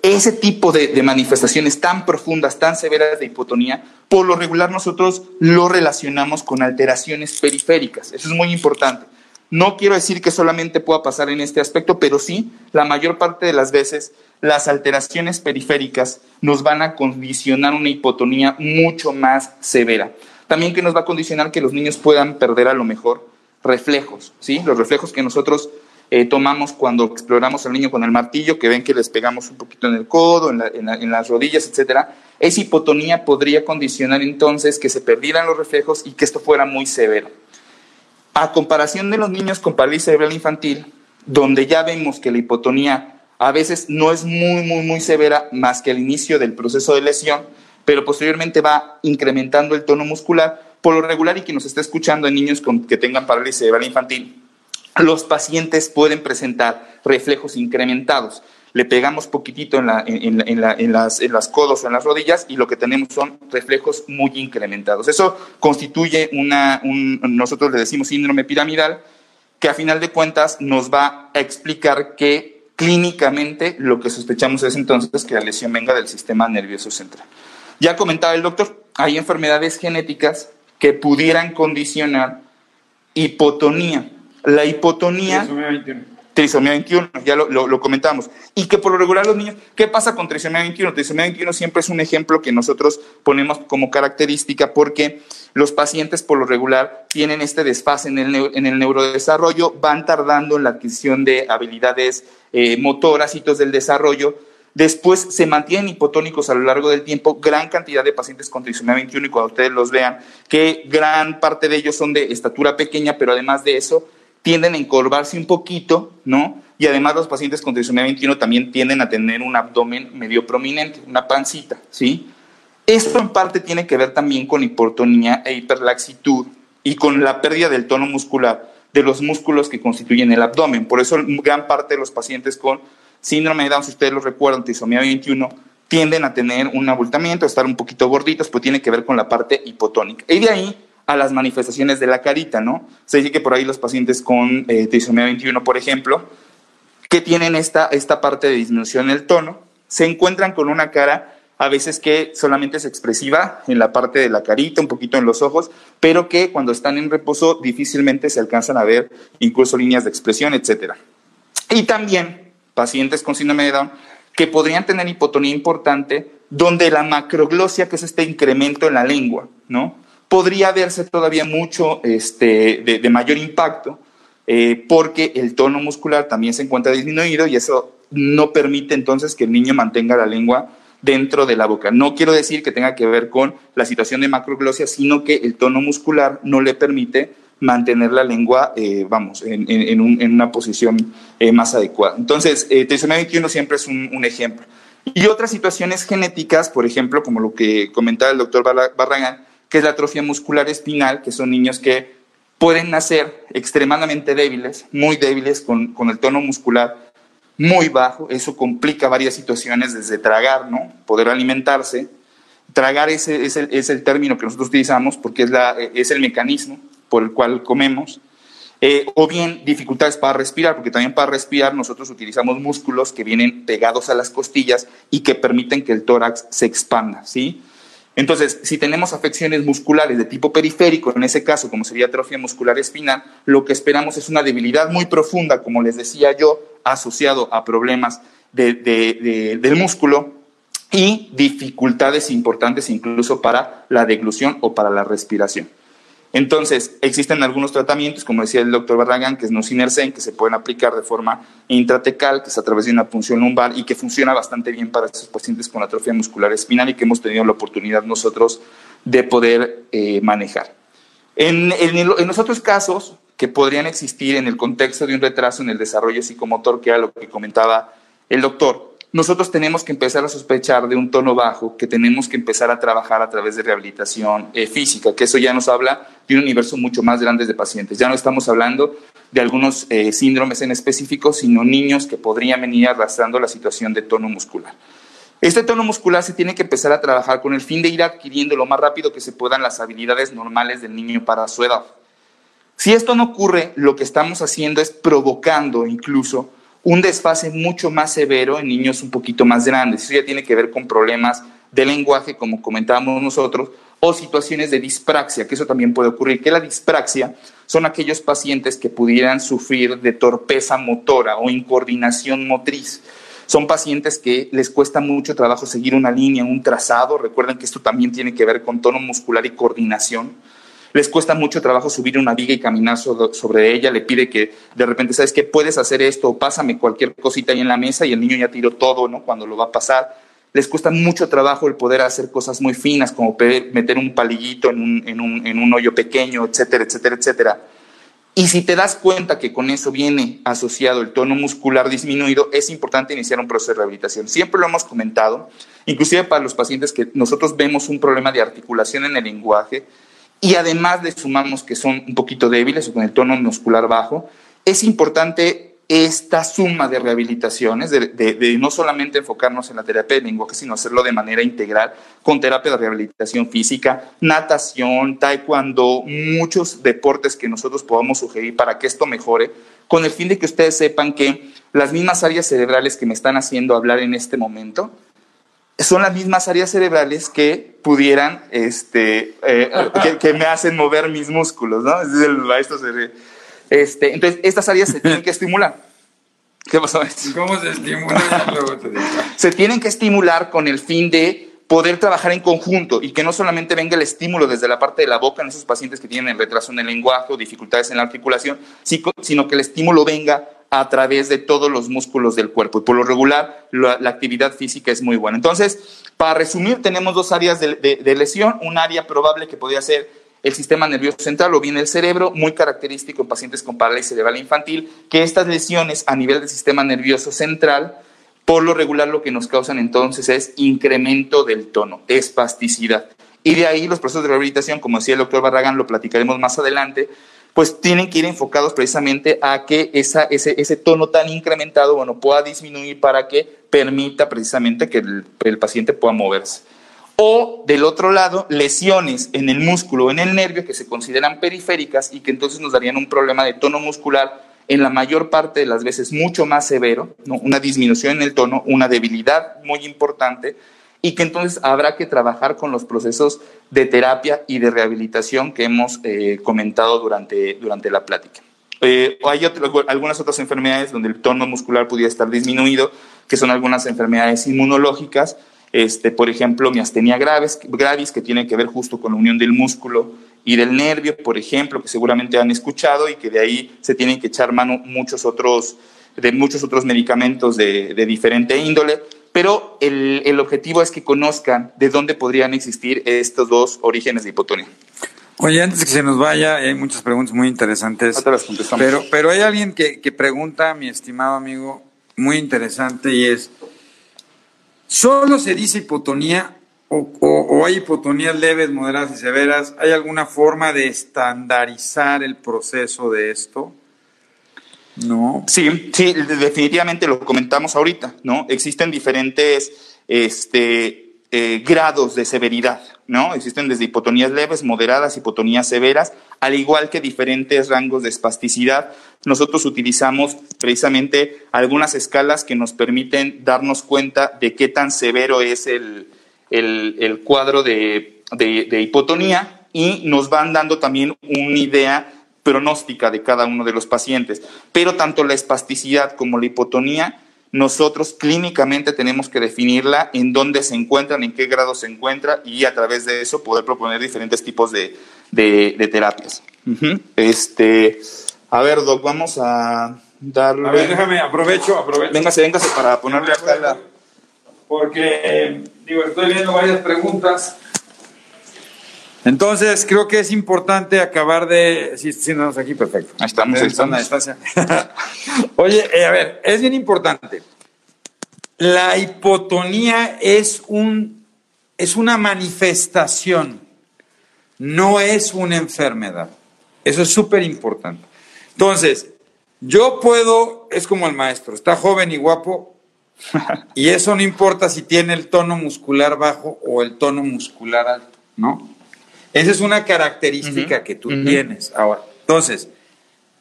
ese tipo de, manifestaciones tan profundas, tan severas de hipotonía, por lo regular nosotros lo relacionamos con alteraciones periféricas. Eso es muy importante. No quiero decir que solamente pueda pasar en este aspecto, pero sí, la mayor parte de las veces las alteraciones periféricas nos van a condicionar una hipotonía mucho más severa. También que nos va a condicionar que los niños puedan perder a lo mejor reflejos, ¿sí? Los reflejos que nosotros eh, tomamos cuando exploramos al niño con el martillo, que ven que les pegamos un poquito en el codo, en, las rodillas, etcétera. Esa hipotonía podría condicionar entonces que se perdieran los reflejos y que esto fuera muy severo. A comparación de los niños con parálisis cerebral infantil, donde ya vemos que la hipotonía a veces no es muy, muy, muy severa más que al inicio del proceso de lesión, pero posteriormente va incrementando el tono muscular, por lo regular y que nos está escuchando en niños que tengan parálisis cerebral infantil, los pacientes pueden presentar reflejos incrementados le pegamos poquitito en, la, en, las, en las codos o en las rodillas y lo que tenemos son reflejos muy incrementados. Eso constituye una, un, nosotros le decimos síndrome piramidal, que a final de cuentas nos va a explicar que clínicamente lo que sospechamos es entonces que la lesión venga del sistema nervioso central. Ya comentaba el doctor, hay enfermedades genéticas que pudieran condicionar hipotonía. La hipotonía trisomía 21, ya lo, lo, comentamos. Y que por lo regular los niños, ¿qué pasa con trisomía 21? Trisomía 21 siempre es un ejemplo que nosotros ponemos como característica porque los pacientes por lo regular tienen este desfase en el, en el neurodesarrollo, van tardando en la adquisición de habilidades eh, motoras, hitos del desarrollo, Después se mantienen hipotónicos a lo largo del tiempo, gran cantidad de pacientes con trisomía 21 y cuando ustedes los vean, que gran parte de ellos son de estatura pequeña, pero además de eso, tienden a encorvarse un poquito, ¿no? Y además los pacientes con trisomía 21 también tienden a tener un abdomen medio prominente, una pancita, ¿sí? Esto en parte tiene que ver también con hipotonía e hiperlaxitud y con la pérdida del tono muscular de los músculos que constituyen el abdomen. Por eso gran parte de los pacientes con síndrome de Down, si ustedes lo recuerdan, trisomía 21, tienden a tener un abultamiento, a estar un poquito gorditos, pues tiene que ver con la parte hipotónica. Y de ahí a las manifestaciones de la carita, ¿no? Se dice que por ahí los pacientes con eh, trisomía 21, por ejemplo, que tienen esta, esta parte de disminución en el tono, se encuentran con una cara a veces que solamente es expresiva en la parte de la carita, un poquito en los ojos, pero que cuando están en reposo difícilmente se alcanzan a ver incluso líneas de expresión, etc. Y también pacientes con síndrome de Down que podrían tener hipotonía importante, donde la macroglosia, que es este incremento en la lengua, ¿no? Podría verse todavía mucho este, de, mayor impacto eh, porque el tono muscular también se encuentra disminuido y eso no permite entonces que el niño mantenga la lengua dentro de la boca. No quiero decir que tenga que ver con la situación de macroglosia, sino que el tono muscular no le permite mantener la lengua, eh, vamos, en, una posición eh, más adecuada. Entonces, eh, trisomía 21 siempre es un, un, ejemplo. Y otras situaciones genéticas, por ejemplo, como lo que comentaba el doctor Barragán, que es la atrofia muscular espinal, que son niños que pueden nacer extremadamente débiles, muy débiles, con, el tono muscular muy bajo. Eso complica varias situaciones, desde tragar, ¿no? Poder alimentarse. Tragar es, es, el, es el término que nosotros utilizamos porque es, la, es el mecanismo por el cual comemos. Eh, o bien dificultades para respirar, porque también para respirar nosotros utilizamos músculos que vienen pegados a las costillas y que permiten que el tórax se expanda, ¿sí? Entonces, si tenemos afecciones musculares de tipo periférico, en ese caso, como sería atrofia muscular espinal, lo que esperamos es una debilidad muy profunda, como les decía yo, asociado a problemas del músculo y dificultades importantes incluso para la deglución o para la respiración. Entonces, existen algunos tratamientos, como decía el doctor Barragán, que es Nocinersen, que se pueden aplicar de forma intratecal, que es a través de una punción lumbar y que funciona bastante bien para esos pacientes con atrofia muscular espinal y que hemos tenido la oportunidad nosotros de poder eh, manejar. En, en, los otros casos que podrían existir en el contexto de un retraso en el desarrollo psicomotor, que era lo que comentaba el doctor, nosotros tenemos que empezar a sospechar de un tono bajo, que tenemos que empezar a trabajar a través de rehabilitación eh, física, que eso ya nos habla de un universo mucho más grande de pacientes. Ya no estamos hablando de algunos eh, síndromes en específico, sino niños que podrían venir arrastrando la situación de tono muscular. Este tono muscular se tiene que empezar a trabajar con el fin de ir adquiriendo lo más rápido que se puedan las habilidades normales del niño para su edad. Si esto no ocurre, lo que estamos haciendo es provocando incluso un desfase mucho más severo en niños un poquito más grandes. Eso ya tiene que ver con problemas de lenguaje, como comentábamos nosotros, o situaciones de dispraxia, que eso también puede ocurrir, que la dispraxia son aquellos pacientes que pudieran sufrir de torpeza motora o incoordinación motriz. Son pacientes que les cuesta mucho trabajo seguir una línea, un trazado. Recuerden que esto también tiene que ver con tono muscular y coordinación les cuesta mucho trabajo subir una viga y caminar sobre ella, le pide que de repente, ¿sabes qué? Puedes hacer esto, pásame cualquier cosita ahí en la mesa y el niño ya tiró todo, ¿no? Cuando lo va a pasar. Les cuesta mucho trabajo el poder hacer cosas muy finas, como meter un palillito en un, en un, en un hoyo pequeño, etcétera, etcétera, etcétera. Y si te das cuenta que con eso viene asociado el tono muscular disminuido, es importante iniciar un proceso de rehabilitación. Siempre lo hemos comentado, inclusive para los pacientes que nosotros vemos un problema de articulación en el lenguaje, y además le sumamos que son un poquito débiles o con el tono muscular bajo, es importante esta suma de rehabilitaciones, de, no solamente enfocarnos en la terapia de lenguaje, sino hacerlo de manera integral, con terapia de rehabilitación física, natación, taekwondo, muchos deportes que nosotros podamos sugerir para que esto mejore, con el fin de que ustedes sepan que las mismas áreas cerebrales que me están haciendo hablar en este momento, son las mismas áreas cerebrales que pudieran, este, eh, que, me hacen mover mis músculos, ¿no? Es el maestro se Este, entonces, estas áreas se tienen que estimular. ¿Qué pasó? ¿Cómo se estimulan? se tienen que estimular con el fin de poder trabajar en conjunto y que no solamente venga el estímulo desde la parte de la boca en esos pacientes que tienen retraso en el lenguaje o dificultades en la articulación, sino que el estímulo venga a través de todos los músculos del cuerpo. Y por lo regular, la, actividad física es muy buena. Entonces, para resumir, tenemos dos áreas de, lesión. Un área probable que podría ser el sistema nervioso central o bien el cerebro, muy característico en pacientes con parálisis cerebral infantil, que estas lesiones a nivel del sistema nervioso central, por lo regular lo que nos causan entonces es incremento del tono, espasticidad. Y de ahí los procesos de rehabilitación, como decía el doctor Barragán, lo platicaremos más adelante, pues tienen que ir enfocados precisamente a que ese, ese, tono tan incrementado bueno, pueda disminuir para que permita precisamente que el, el, paciente pueda moverse. O del otro lado, lesiones en el músculo en el nervio que se consideran periféricas y que entonces nos darían un problema de tono muscular en la mayor parte de las veces mucho más severo, ¿no? una disminución en el tono, una debilidad muy importante y que entonces habrá que trabajar con los procesos de terapia y de rehabilitación que hemos eh, comentado durante, durante la plática. Eh, hay algunas otras enfermedades donde el tono muscular pudiera estar disminuido, que son algunas enfermedades inmunológicas, este, por ejemplo, miastenia gravis, gravis, que tiene que ver justo con la unión del músculo y del nervio, por ejemplo, que seguramente han escuchado y que de ahí se tienen que echar mano muchos otros, de muchos otros medicamentos de, de diferente índole pero el, objetivo es que conozcan de dónde podrían existir estos dos orígenes de hipotonía. Oye, antes que se nos vaya, hay muchas preguntas muy interesantes. las contestamos. Pero, pero hay alguien que, pregunta, mi estimado amigo, muy interesante y es, ¿solo se dice hipotonía o, o, hay hipotonías leves, moderadas y severas? ¿Hay alguna forma de estandarizar el proceso de esto? No. Sí, sí, definitivamente lo comentamos ahorita, ¿no? Existen diferentes este, eh, grados de severidad, ¿no? Existen desde hipotonías leves, moderadas, hipotonías severas, al igual que diferentes rangos de espasticidad. Nosotros utilizamos precisamente algunas escalas que nos permiten darnos cuenta de qué tan severo es el, cuadro de, de hipotonía y nos van dando también una idea pronóstica de cada uno de los pacientes. Pero tanto la espasticidad como la hipotonía, nosotros clínicamente tenemos que definirla en dónde se encuentran, en qué grado se encuentra y a través de eso poder proponer diferentes tipos de, terapias. este, a ver, Doc, vamos a darle... A ver, déjame, aprovecho, aprovecho. Véngase, véngase para ponerle acá la... Porque, eh, digo, estoy viendo varias preguntas entonces, creo que es importante acabar de. Sí, sí, no, aquí, perfecto. Ahí estamos, ahí estamos. Oye, eh, a ver, es bien importante. la hipotonía es, un, es una manifestación, no es una enfermedad. Eso es súper importante. Entonces, yo puedo, es como el maestro, está joven y guapo, y eso no importa si tiene el tono muscular bajo o el tono muscular alto, ¿no? Esa es una característica que tú tienes. Ahora, entonces,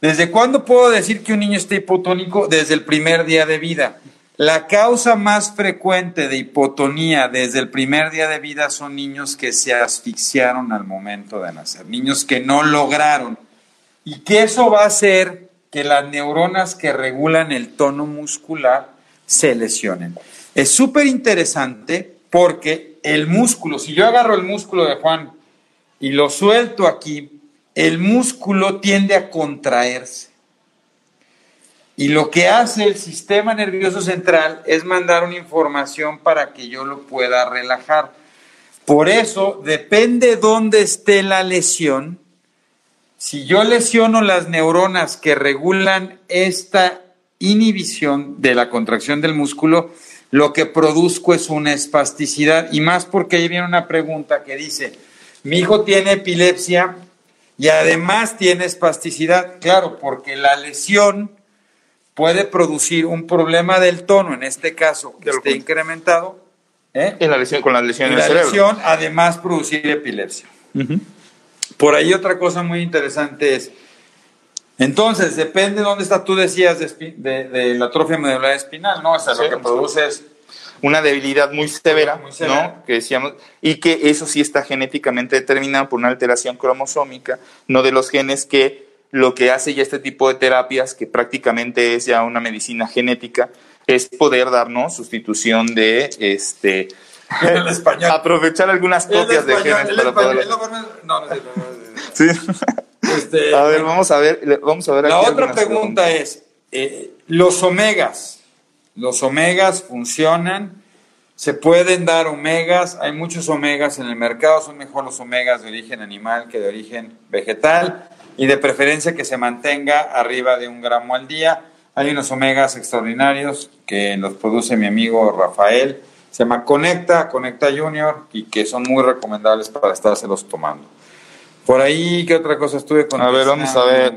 ¿desde cuándo puedo decir que un niño está hipotónico? Desde el primer día de vida. La causa más frecuente de hipotonía desde el primer día de vida son niños que se asfixiaron al momento de nacer, niños que no lograron. Y que eso va a hacer que las neuronas que regulan el tono muscular se lesionen. Es súper interesante porque el músculo, si yo agarro el músculo de Juan y lo suelto aquí, el músculo tiende a contraerse. Y lo que hace el sistema nervioso central es mandar una información para que yo lo pueda relajar. Por eso, depende dónde esté la lesión. Si yo lesiono las neuronas que regulan esta inhibición de la contracción del músculo, lo que produzco es una espasticidad. Y más porque ahí viene una pregunta que dice, mi hijo tiene epilepsia y además tiene espasticidad. Claro, porque la lesión puede producir un problema del tono, en este caso, que esté incrementado. ¿eh? En la lesión, con la lesión en la cerebro. lesión, además, producir epilepsia. Por ahí otra cosa muy interesante es, entonces, depende de dónde está, tú decías, de, la atrofia medular espinal, ¿no? O sea, lo que produce es una debilidad muy severa, ¿no? Que decíamos, y que eso sí está genéticamente determinado por una alteración cromosómica, no de los genes que lo que hace ya este tipo de terapias, que prácticamente es ya una medicina genética, es poder darnos sustitución de este el español. aprovechar algunas copias de genes para poder. No, no, no, sí. Este, a ver, vamos a ver, vamos a ver. La otra pregunta es, eh, los omegas, los omegas funcionan, se pueden dar omegas, hay muchos omegas en el mercado, son mejor los omegas de origen animal que de origen vegetal y de preferencia que se mantenga arriba de un gramo al día. Hay unos omegas extraordinarios que los produce mi amigo Rafael, se llama Conecta, Conecta Junior y que son muy recomendables para estárselos tomando. Por ahí, ¿qué otra cosa estuve con? A ver, vamos a ver.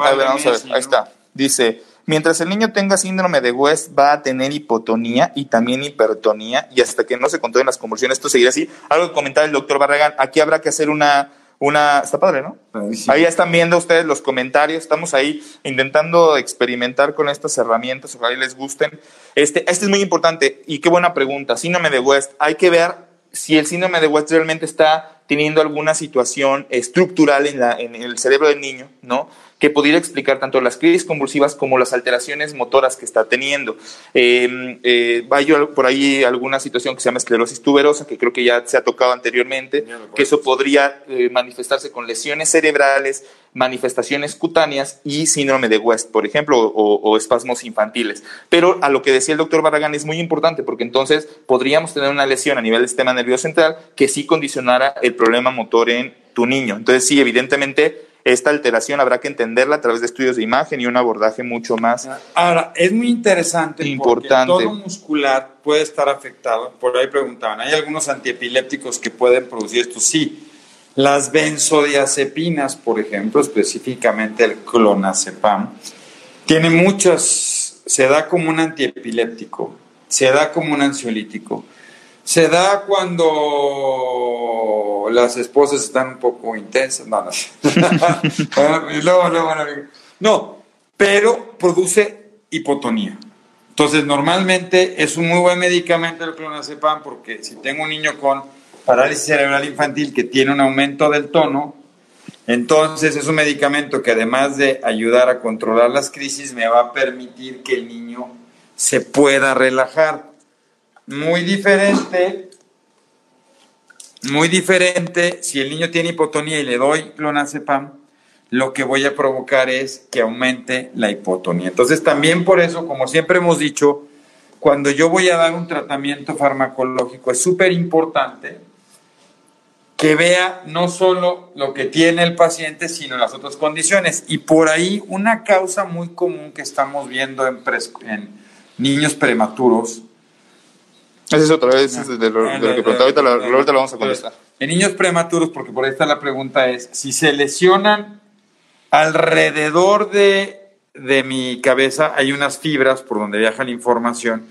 a ver, vamos a ver. Ahí está. Dice, mientras el niño tenga síndrome de West, va a tener hipotonía y también hipertonía, y hasta que no se controlen las convulsiones, esto seguirá así. Algo que comentaba el doctor Barragán, aquí habrá que hacer una, una, está padre, ¿no? Ahí están viendo ustedes los comentarios, estamos ahí intentando experimentar con estas herramientas, ojalá les gusten. Este, este es muy importante y qué buena pregunta, síndrome de West, hay que ver si el síndrome de West realmente está teniendo alguna situación estructural en, la, en el cerebro del niño, ¿no? Que pudiera explicar tanto las crisis convulsivas como las alteraciones motoras que está teniendo. Eh, eh, hay por ahí alguna situación que se llama esclerosis tuberosa, que creo que ya se ha tocado anteriormente, que eso podría eh, manifestarse con lesiones cerebrales, manifestaciones cutáneas y síndrome de West, por ejemplo, o, espasmos infantiles. Pero a lo que decía el doctor Barragán es muy importante porque entonces podríamos tener una lesión a nivel del sistema nervioso central que sí condicionara el problema motor en tu niño. Entonces sí, evidentemente esta alteración habrá que entenderla a través de estudios de imagen y un abordaje mucho más. Ahora, es muy interesante importante. porque todo muscular puede estar afectado. Por ahí preguntaban, ¿hay algunos antiepilépticos que pueden producir esto? Sí. Las benzodiazepinas, por ejemplo, específicamente el clonazepam, tiene muchas, se da como un antiepiléptico, se da como un ansiolítico, se da cuando las esposas están un poco intensas. No, no. no, pero produce hipotonía. Entonces, normalmente es un muy buen medicamento el clonazepam porque si tengo un niño con parálisis cerebral infantil que tiene un aumento del tono, entonces es un medicamento que además de ayudar a controlar las crisis, me va a permitir que el niño se pueda relajar. Muy diferente, muy diferente, si el niño tiene hipotonía y le doy clonazepam, lo que voy a provocar es que aumente la hipotonía. Entonces también por eso, como siempre hemos dicho, cuando yo voy a dar un tratamiento farmacológico es súper importante que vea no solo lo que tiene el paciente, sino las otras condiciones. Y por ahí una causa muy común que estamos viendo en, en niños prematuros Esa es otra vez de lo, de lo que preguntaba. Ahorita, la, ahorita la vamos a contestar. En niños prematuros, porque por ahí está la pregunta, es si se lesionan alrededor de, de mi cabeza, hay unas fibras por donde viaja la información.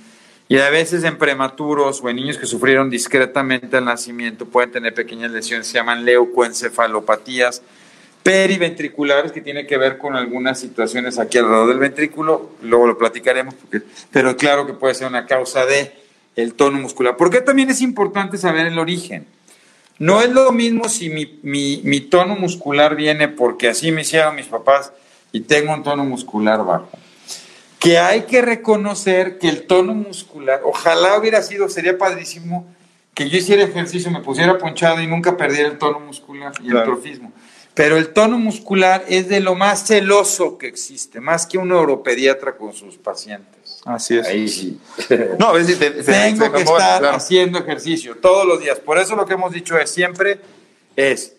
Y a veces en prematuros o en niños que sufrieron discretamente el nacimiento pueden tener pequeñas lesiones, se llaman leucoencefalopatías periventriculares que tiene que ver con algunas situaciones aquí alrededor del ventrículo, luego lo platicaremos, porque, pero claro que puede ser una causa de el tono muscular. Porque también es importante saber el origen. No es lo mismo si mi, mi, mi tono muscular viene porque así me hicieron mis papás y tengo un tono muscular bajo. Que hay que reconocer que el tono muscular, ojalá hubiera sido, sería padrísimo que yo hiciera ejercicio, me pusiera ponchado y nunca perdiera el tono muscular y el trofismo. Pero el tono muscular es de lo más celoso que existe, más que un neuropediatra con sus pacientes. Así es. Ahí sí. No, a veces te- te- Tengo se que estar claro. haciendo ejercicio todos los días. Por eso lo que hemos dicho es siempre es,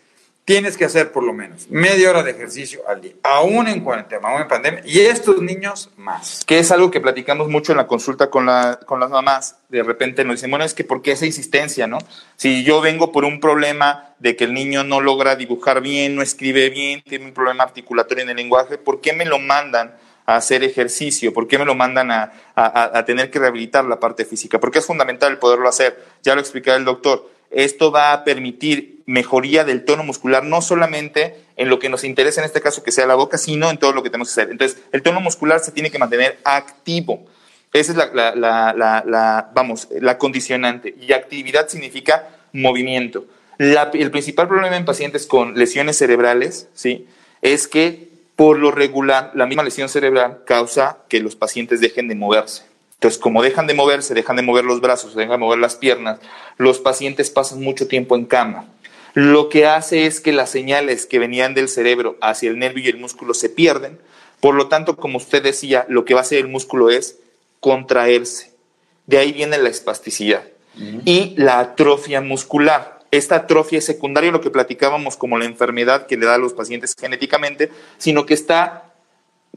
tienes que hacer por lo menos media hora de ejercicio al día, aún en cuarentena, aún en pandemia, y estos niños más. que es algo que platicamos mucho en la consulta con, la, con las mamás. De repente nos dicen, bueno, es que ¿por qué esa insistencia, no? Si yo vengo por un problema de que el niño no logra dibujar bien, no escribe bien, tiene un problema articulatorio en el lenguaje, ¿por qué me lo mandan hacer ejercicio? ¿Por qué me lo mandan a, a- tener que rehabilitar la parte física? Porque es fundamental poderlo hacer. Ya lo explicaba el doctor. Esto va a permitir mejoría del tono muscular, no solamente en lo que nos interesa en este caso que sea la boca, sino en todo lo que tenemos que hacer. Entonces, el tono muscular se tiene que mantener activo. Esa es la, la- vamos, la condicionante. Y actividad significa movimiento. El principal problema en pacientes con lesiones cerebrales, ¿sí? Es que por lo regular, la misma lesión cerebral causa que los pacientes dejen de moverse. Entonces, como dejan de moverse, dejan de mover los brazos, dejan de mover las piernas, los pacientes pasan mucho tiempo en cama. Lo que hace es que las señales que venían del cerebro hacia el nervio y el músculo se pierden. Por lo tanto, como usted decía, lo que va a hacer el músculo es contraerse. De ahí viene la espasticidad. Y la atrofia muscular. Esta atrofia es secundaria a lo que platicábamos como la enfermedad que le da a los pacientes genéticamente, sino que está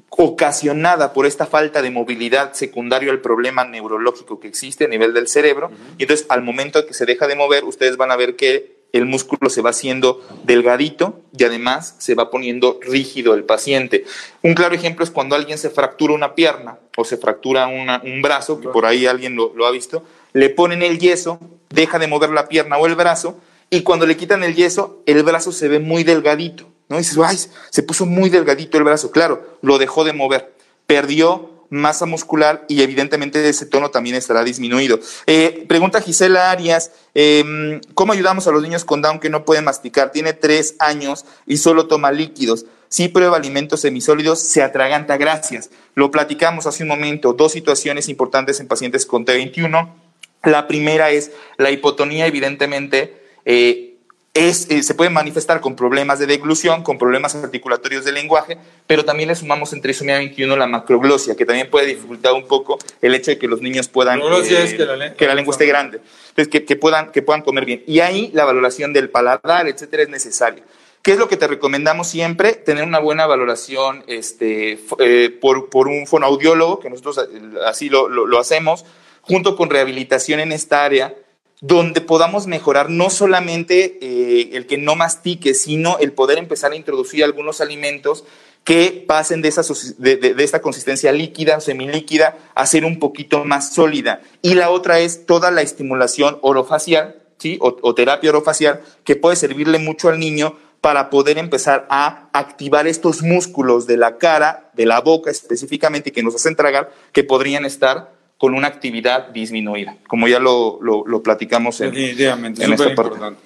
ocasionada por esta falta de movilidad secundario al problema neurológico que existe a nivel del cerebro. Y entonces, al momento que se deja de mover, ustedes van a ver que el músculo se va haciendo delgadito y además se va poniendo rígido el paciente. Un claro ejemplo es cuando alguien se fractura una pierna o se fractura una- un brazo, que por ahí alguien lo, lo ha visto, le ponen el yeso, deja de mover la pierna o el brazo, y cuando le quitan el yeso, el brazo se ve muy delgadito. ¿no? Dices, ay, se puso muy delgadito el brazo. Claro, lo dejó de mover, perdió masa muscular y evidentemente ese tono también estará disminuido. Eh, pregunta Gisela Arias, eh, ¿cómo ayudamos a los niños con Down que no pueden masticar? Tiene tres años y solo toma líquidos. Si prueba alimentos semisólidos, se atraganta. Gracias. Lo platicamos hace un momento. Dos situaciones importantes en pacientes con T21. La primera es la hipotonía, evidentemente, eh, es, eh, se puede manifestar con problemas de deglución, con problemas articulatorios del lenguaje, pero también le sumamos en trisomía 21 la macroglosia, que también puede dificultar un poco el hecho de que los niños puedan... Macroglosia es que la le- que la lengua esté grande. Entonces, que, que puedan, que puedan comer bien. Y ahí la valoración del paladar, etcétera, es necesaria. ¿Qué es lo que te recomendamos siempre? Tener una buena valoración este, eh, por, por un fonoaudiólogo, que nosotros eh, así lo, lo- lo hacemos, junto con rehabilitación en esta área, donde podamos mejorar no solamente eh, el que no mastique, sino el poder empezar a introducir algunos alimentos que pasen de, esa, de, esta consistencia líquida, semilíquida, a ser un poquito más sólida. Y la otra es toda la estimulación orofacial, ¿sí? o, o terapia orofacial, que puede servirle mucho al niño para poder empezar a activar estos músculos de la cara, de la boca específicamente, que nos hacen tragar, que podrían estar con una actividad disminuida, como ya lo, lo, lo platicamos en, Definitivamente, en esta parte. Vamos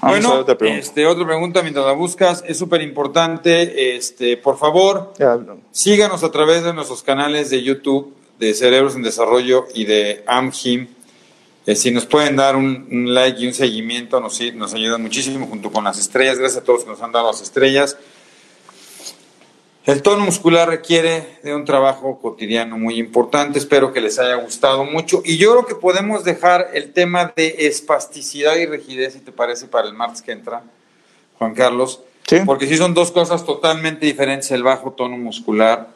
bueno, otra pregunta. este, otra pregunta mientras la buscas, es súper importante. Este, por favor, Ya, no. síganos a través de nuestros canales de YouTube de Cerebros en Desarrollo y de AMGIM. Eh, si nos pueden dar un, un like y un seguimiento, nos, nos ayuda muchísimo junto con las estrellas. Gracias a todos que nos han dado las estrellas. El tono muscular requiere de un trabajo cotidiano muy importante. Espero que les haya gustado mucho. Y yo creo que podemos dejar el tema de espasticidad y rigidez, si te parece, para el martes que entra, Juan Carlos. Sí. Porque sí son dos cosas totalmente diferentes, el bajo tono muscular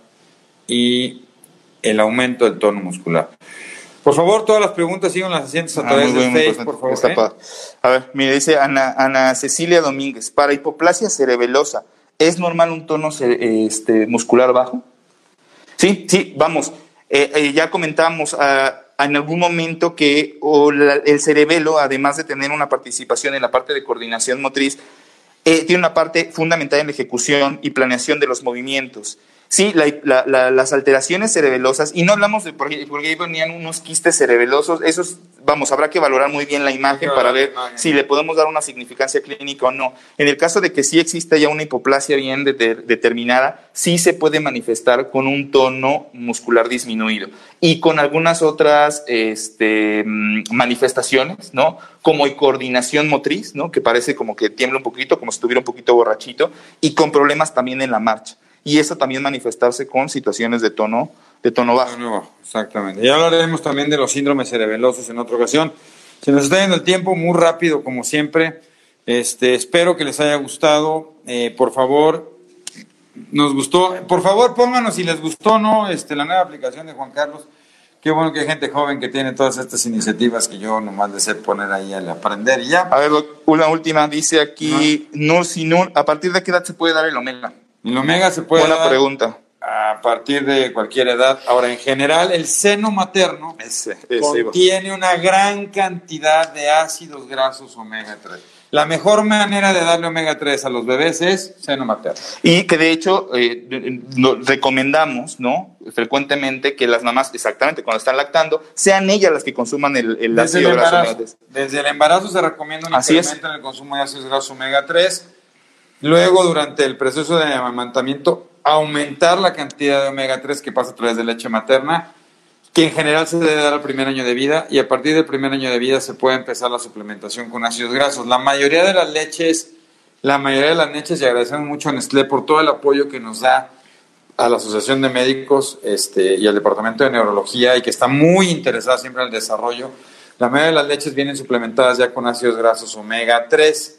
y el aumento del tono muscular. Por favor, todas las preguntas sigan las asientos a Ah, través de Facebook, por favor. ¿eh? A ver, mire, dice Ana, Ana Cecilia Domínguez. Para hipoplasia cerebelosa, ¿es normal un tono este, muscular bajo? Sí, sí, vamos. Eh, eh, ya comentamos ah, en algún momento que el cerebelo, además de tener una participación en la parte de coordinación motriz, eh, tiene una parte fundamental en la ejecución y planeación de los movimientos. Sí, la- la- la- las alteraciones cerebelosas, y no hablamos de, porque, porque ahí venían unos quistes cerebelosos, esos, vamos, habrá que valorar muy bien la imagen para ver imagen. si le podemos dar una significancia clínica o no. En el caso de que sí exista ya una hipoplasia bien deter- determinada, sí se puede manifestar con un tono muscular disminuido y con algunas otras este, mm, manifestaciones, ¿no? Como coordinación motriz, ¿no? Que parece como que tiembla un poquito, como si estuviera un poquito borrachito, y con problemas también en la marcha. Y eso también manifestarse con situaciones de tono, de tono bajo. Exactamente. Ya hablaremos también de los síndromes cerebelosos en otra ocasión. Se nos está yendo el tiempo muy rápido, como siempre. Este, espero que les haya gustado. Eh, por favor, nos gustó. Por favor, pónganos si les gustó no este, la nueva aplicación de Juan Carlos. Qué bueno que hay gente joven que tiene todas estas iniciativas que yo nomás deseo poner ahí al aprender y ya. A ver, una última, dice aquí, no, si no, ¿a partir de qué edad se puede dar el omega? El omega se puede Buena dar pregunta. a partir de cualquier edad. Ahora, en general, el seno materno Ese, ese iba. contiene una gran cantidad de ácidos grasos omega 3. La mejor manera de darle omega 3 a los bebés es seno materno. Y que de hecho eh, recomendamos, ¿no? Frecuentemente que las mamás, exactamente cuando están lactando, sean ellas las que consuman el, el ácido graso omega 3. desde el embarazo se recomienda un Así es. incremento en el consumo de ácidos grasos omega 3. Luego, durante el proceso de amamantamiento, aumentar la cantidad de omega 3 que pasa a través de leche materna, que en general se debe dar al primer año de vida, y a partir del primer año de vida se puede empezar la suplementación con ácidos grasos. La mayoría de las leches, la mayoría de las leches, y agradecemos mucho a Nestlé por todo el apoyo que nos da a la Asociación de Médicos este, y al Departamento de Neurología y que está muy interesada siempre en el desarrollo. La mayoría de las leches vienen suplementadas ya con ácidos grasos omega 3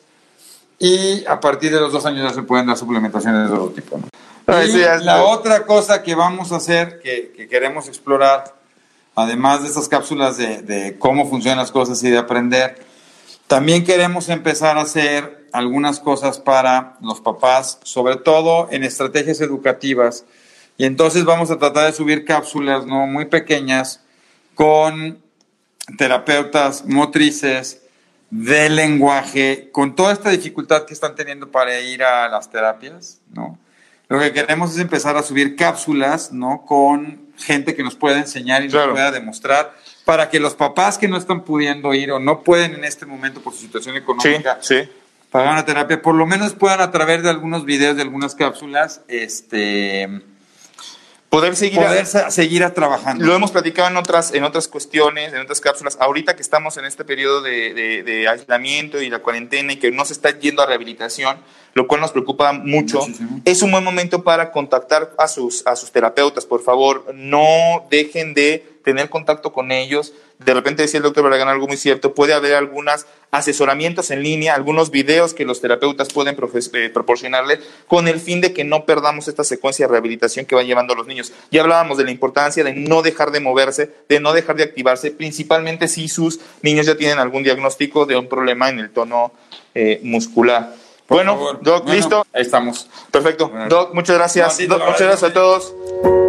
y a partir de los dos años ya se pueden dar suplementaciones de otro tipo. ¿no? Ay, Y sí, la está. otra cosa que vamos a hacer, que, que queremos explorar, además de estas cápsulas de, de cómo funcionan las cosas y de aprender, también queremos empezar a hacer algunas cosas para los papás, sobre todo en estrategias educativas. Y entonces vamos a tratar de subir cápsulas ¿no? muy pequeñas con terapeutas motrices de lenguaje, con toda esta dificultad que están teniendo para ir a las terapias, ¿no? Lo que queremos es empezar a subir cápsulas, ¿no? Con gente que nos pueda enseñar y Claro. nos pueda demostrar para que los papás que no están pudiendo ir o no pueden en este momento por su situación Sí, económica sí. pagar una terapia, por lo menos puedan a través de algunos videos, de algunas cápsulas, este, Poder seguir. poder sa- seguir a trabajando. Lo hemos platicado en otras, en otras cuestiones, en otras cápsulas. Ahorita que estamos en este periodo de, de- de aislamiento y la cuarentena y que no se está yendo a rehabilitación, lo cual nos preocupa mucho, Muchísimo. es un buen momento para contactar a sus, a sus terapeutas, por favor. No dejen de tener contacto con ellos. De repente decía el doctor Barragán algo muy cierto, puede haber algunos asesoramientos en línea, algunos videos que los terapeutas pueden eh, proporcionarle con el fin de que no perdamos esta secuencia de rehabilitación que van llevando los niños. Ya hablábamos de la importancia de no dejar de moverse, de no dejar de activarse, principalmente si sus niños ya tienen algún diagnóstico de un problema en el tono eh, muscular. Por bueno, favor. Doc, Bueno, ¿listo? Ahí estamos. Perfecto. Bueno. Doc, muchas gracias. No, sí, te Doc, muchas gracias a todos.